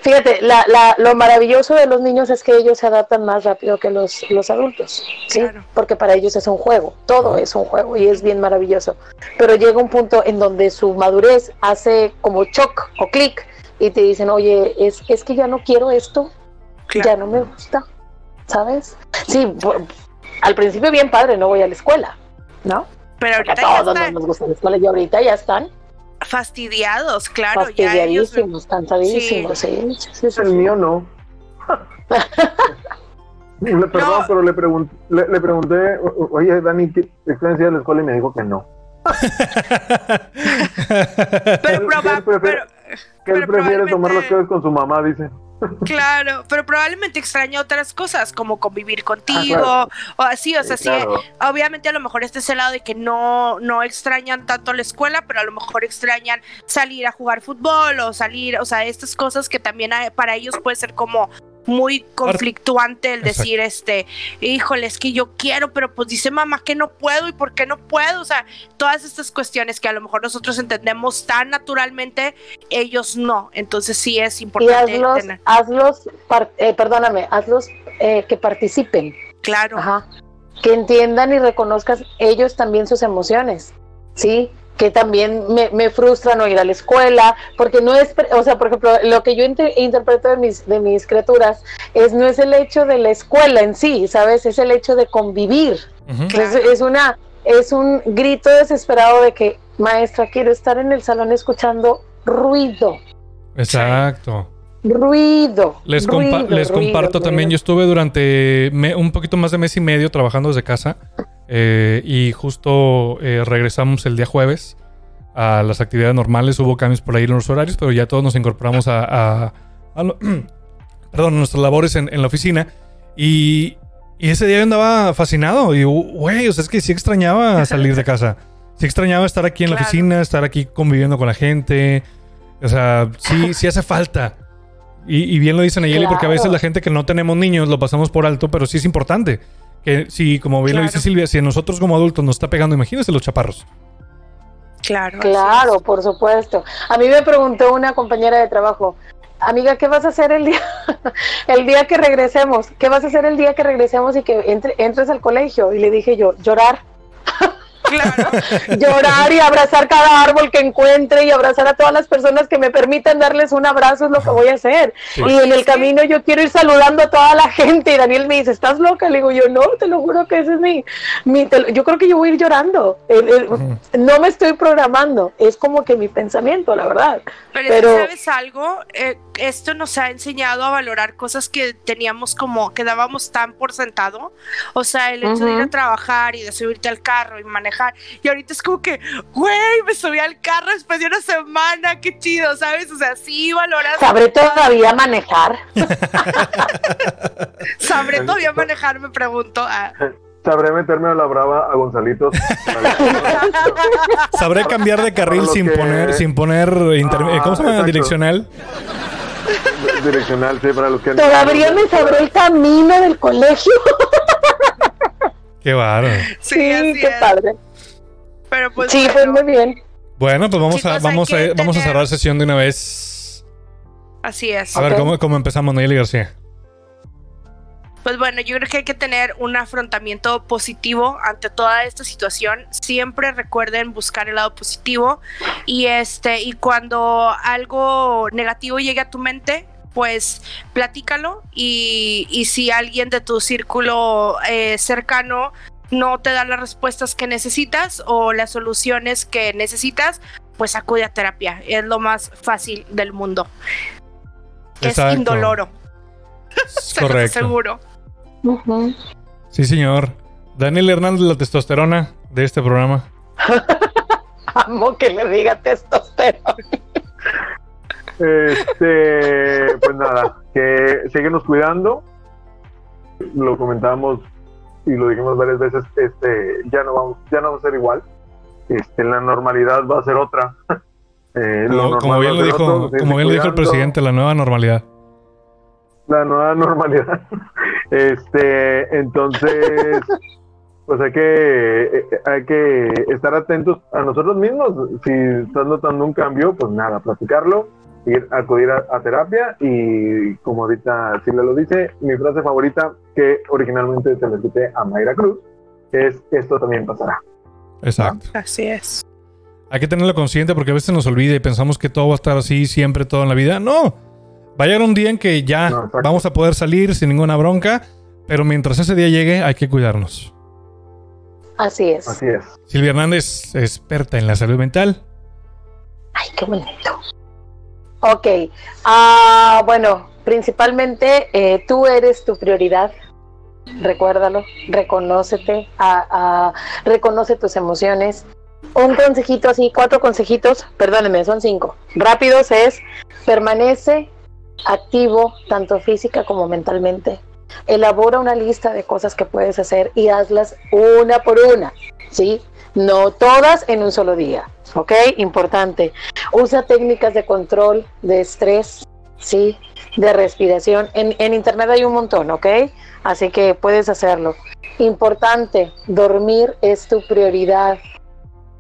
fíjate, la, la, lo maravilloso de los niños es que ellos se adaptan más rápido que los, los adultos, ¿sí? Claro. Porque para ellos es un juego, todo es un juego y es bien maravilloso. Pero llega un punto en donde su madurez hace como choc o clic y te dicen, oye, es, es que ya no quiero esto, Claro. ya no me gusta, ¿sabes? Sí, al principio bien padre, no voy a la escuela, ¿no? Pero Porque a ya todos están nos gusta la escuela y ahorita ya están fastidiados, claro. Ya ellos, fastidiadísimos, cansadísimos, sí. sí, sí, sí. El mío no. Le, perdón, No. pero le, pregun- le, le pregunté, oye, Dani, ¿qué extrañas ir a la escuela? Y me dijo que no. pero, proba- él prefiere- pero- Que él Pero prefiere tomar las cosas con su mamá, dice. Claro, pero probablemente extraña otras cosas, como convivir contigo, Ah, claro. o así, o sea, sí, claro. obviamente a lo mejor este es el lado de que no, no extrañan tanto la escuela, pero a lo mejor extrañan salir a jugar fútbol o salir, o sea, estas cosas que también hay- para ellos puede ser como muy conflictuante el Exacto. decir este, híjole, es que yo quiero, pero pues dice mamá que no puedo y por qué no puedo, o sea, todas estas cuestiones que a lo mejor nosotros entendemos tan naturalmente, ellos no, entonces sí es Y importante hazlos, tener, hazlos, par- eh, perdóname, hazlos eh, que participen, claro, ajá, que entiendan y reconozcan ellos también sus emociones, ¿sí? Que también me, me frustra no ir a la escuela, porque no es, o sea, por ejemplo, lo que yo inter- interpreto de mis, de mis criaturas es no es el hecho de la escuela en sí, ¿sabes? Es el hecho de convivir. Es, es una, es un grito desesperado de que, maestra, quiero estar en el salón escuchando ruido, Exacto. ruido. Les, compa- ruido, les comparto ruido. también, yo estuve durante me- un poquito más de mes y medio trabajando desde casa eh, y justo eh, regresamos el día jueves a las actividades normales, hubo cambios por ahí en los horarios, pero ya todos nos incorporamos a, a- a lo- perdón, nuestras labores en, en la oficina y, y ese día yo andaba fascinado y güey, o sea, es que sí extrañaba salir de casa, sí extrañaba estar aquí en la Claro. oficina, estar aquí conviviendo con la gente, o sea, sí, sí hace falta. Y, y bien lo dicen Nayeli, porque a veces Claro. la gente que no tenemos niños lo pasamos por alto, pero sí es importante. Que si, como bien lo dice Claro. Silvia, si a nosotros como adultos nos está pegando, imagínense los chaparros. Claro. Claro, por supuesto. A mí me preguntó una compañera de trabajo, amiga, ¿qué vas a hacer el día, el día que regresemos? ¿Qué vas a hacer el día que regresemos y que entre- entres al colegio? Y le dije yo, llorar, Claro. llorar y abrazar cada árbol que encuentre y abrazar a todas las personas que me permitan darles un abrazo es lo que voy a hacer. Sí. Y en el Sí. camino yo quiero ir saludando a toda la gente. Y Daniel me dice, ¿estás loca? Le digo yo, no, te lo juro que ese es mi... mi lo- yo creo que yo voy a ir llorando. El- el- no me estoy programando, es como que mi pensamiento, la verdad. Pero, Pero- ¿sabes algo? Eh, esto nos ha enseñado a valorar cosas que teníamos como, que dábamos tan por sentado. O sea, el hecho de ir a trabajar y de subirte al carro y manejar. Y ahorita es como que, güey, me subí al carro después de una semana, qué chido, ¿sabes? O sea, sí valoras, ¿Sabré todavía manejar? sabré todavía manejar, me pregunto. Ah, Sabré meterme a la brava a Gonzalitos. Sabré cambiar de carril sin que- poner, sin poner inter- Ah, ¿cómo se llama? Direccional. Direccional, sí, para los que Todavía me sabré el camino del colegio. Qué bárbaro. sí, así qué es. padre. Pero pues, sí, pues bueno, muy bien. Bueno, pues vamos a, Chicos, vamos a, vamos a cerrar sesión de una vez. así es. A ver cómo, cómo empezamos, Nayeli García. Pues bueno, yo creo que hay que tener un afrontamiento positivo ante toda esta situación. Siempre recuerden buscar el lado positivo y este y cuando algo negativo llegue a tu mente, pues platícalo y, y si alguien de tu círculo eh, cercano no te da las respuestas que necesitas o las soluciones que necesitas, pues acude a terapia. Es lo más fácil del mundo. Exacto. Es indoloro, Es Correcto. aseguro. Ujú. Sí, señor. Daniel Hernández, la testosterona de este programa. Amo que le diga testosterona. Este, pues nada, que síguenos cuidando. Lo comentamos y lo dijimos varias veces, este, ya no vamos, ya no va a ser igual. Este, la normalidad va a ser otra. Eh, lo Como, bien lo dijo, otro, como bien lo dijo el presidente, la nueva normalidad. la nueva normalidad. Este, entonces, pues hay que, eh, hay que estar atentos a nosotros mismos. Si estás notando un cambio, pues nada, platicarlo, ir acudir a, a terapia y como ahorita Silvia lo dice, mi frase favorita que originalmente se la escuché a Mayra Cruz es esto también pasará. Exacto. Así es. Hay que tenerlo consciente porque a veces nos olvida y pensamos que todo va a estar así siempre, todo en la vida. No. Va a llegar un día en que ya No, vamos a poder salir sin ninguna bronca, pero mientras ese día llegue hay que cuidarnos. Así es. Así es. Silvia Hernández, experta en la salud mental. Ay, qué bonito. Ok. Ah, bueno, principalmente eh, tú eres tu prioridad. Recuérdalo, reconócete, a- reconoce tus emociones. Un consejito así, cuatro consejitos, perdónenme, son cinco. Rápidos es, permanece activo, tanto física como mentalmente. Elabora una lista de cosas que puedes hacer y hazlas una por una, ¿sí? No todas en un solo día, ¿ok? Importante. Usa técnicas de control de estrés, ¿sí? De respiración. En, en internet hay un montón, ¿ok? Así que puedes hacerlo. Importante, dormir es tu prioridad,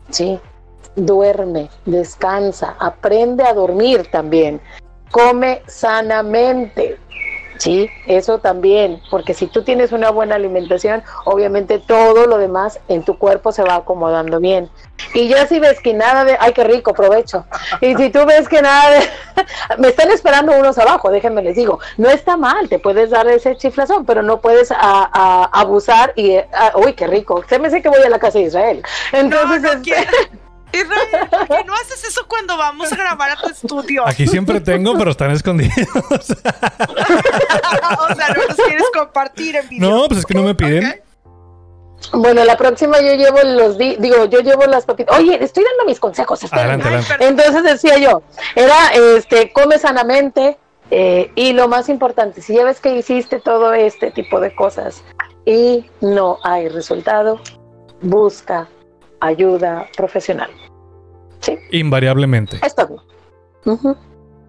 ¿sí? Duerme, descansa, aprende a dormir también. Come sanamente, Sí, eso también, porque si tú tienes una buena alimentación, obviamente todo lo demás en tu cuerpo se va acomodando bien. Y ya si ves que nada de, ay, qué rico, provecho. Y si tú ves que nada de, me están esperando unos abajo, déjenme les digo, no está mal, te puedes dar ese chiflazón, pero no puedes a, a- abusar y, a- uy, qué rico. Se me sé que voy a la casa de Israel. Entonces, no, no este, Israel, ¿por qué no haces eso cuando vamos a grabar a tu estudio? Aquí siempre tengo, pero están escondidos. o sea, no los quieres compartir en video. no, pues es que no me piden. Bueno, la próxima yo llevo los, di- digo, yo llevo las papitas. Oye, estoy dando mis consejos. Adelante, adelante. Entonces decía yo, era, este, come sanamente eh, y lo más importante, si ya ves que hiciste todo este tipo de cosas y no hay resultado, busca ayuda profesional. Sí, Invariablemente. es todo.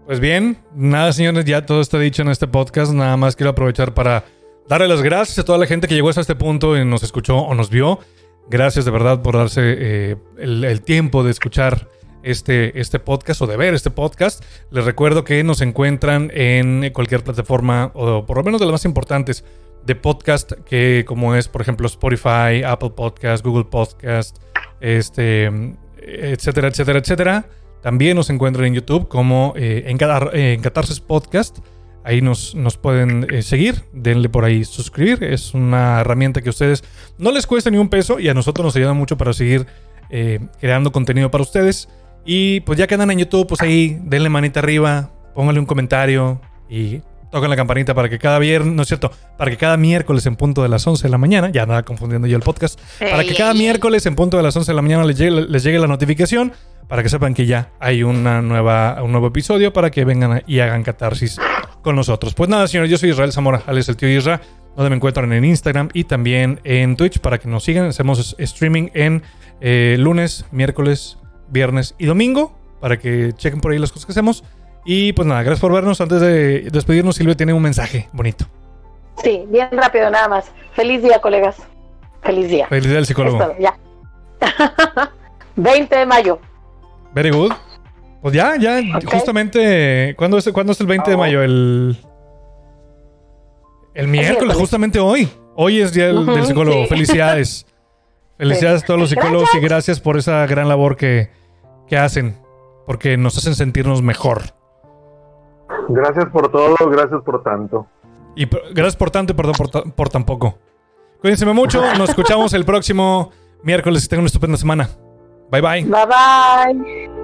Pues bien, nada, señores, ya todo está dicho en este podcast. Nada más quiero aprovechar para darle las gracias a toda la gente que llegó hasta este punto y nos escuchó o nos vio. Gracias de verdad por darse eh, el, el tiempo de escuchar este, este podcast o de ver este podcast. Les recuerdo que nos encuentran en cualquier plataforma o por lo menos de las más importantes de podcast que como es por ejemplo Spotify, Apple Podcast, Google Podcast, este, etcétera, etcétera, etcétera. También nos encuentran en YouTube como eh, en, Catar- en Catarsis Podcast. Ahí nos, nos pueden eh, seguir. Denle por ahí suscribir. Es una herramienta que a ustedes no les cuesta ni un peso y a nosotros nos ayuda mucho para seguir eh, creando contenido para ustedes. Y pues ya que andan en YouTube, pues ahí denle manita arriba, pónganle un comentario y toquen la campanita para que cada viernes, no es cierto, para que cada miércoles en punto de las 11 de la mañana, ya nada confundiendo yo el podcast, para que cada miércoles en punto de las 11 de la mañana les llegue, les llegue la notificación para que sepan que ya hay una nueva, un nuevo episodio para que vengan y hagan catarsis con nosotros. Pues nada, señores, yo soy Israel Zamora, Alex el tío Isra, donde me encuentran en Instagram y también en Twitch para que nos sigan. Hacemos streaming en eh, lunes, miércoles, viernes y domingo para que chequen por ahí las cosas que hacemos. Y pues nada, gracias por vernos. Antes de despedirnos, Silvia tiene un mensaje bonito. Sí, bien rápido nada más. Feliz día, colegas. Feliz día. Feliz día del psicólogo. todo, ya. 20 de mayo. Very good. Pues ya, ya, justamente. ¿cuándo es, ¿Cuándo es el 20 de Oh. mayo? El. El miércoles, justamente hoy. Hoy es día del, psicólogo. sí. Felicidades. Felicidades a todos los psicólogos y gracias por esa gran labor que, que hacen. Porque nos hacen sentirnos mejor. Gracias por todo, gracias por tanto. Y gracias por tanto y perdón por, ta- por tan poco. Cuídense mucho. Nos escuchamos el próximo miércoles. Que tengan una estupenda semana. Bye bye. Bye bye.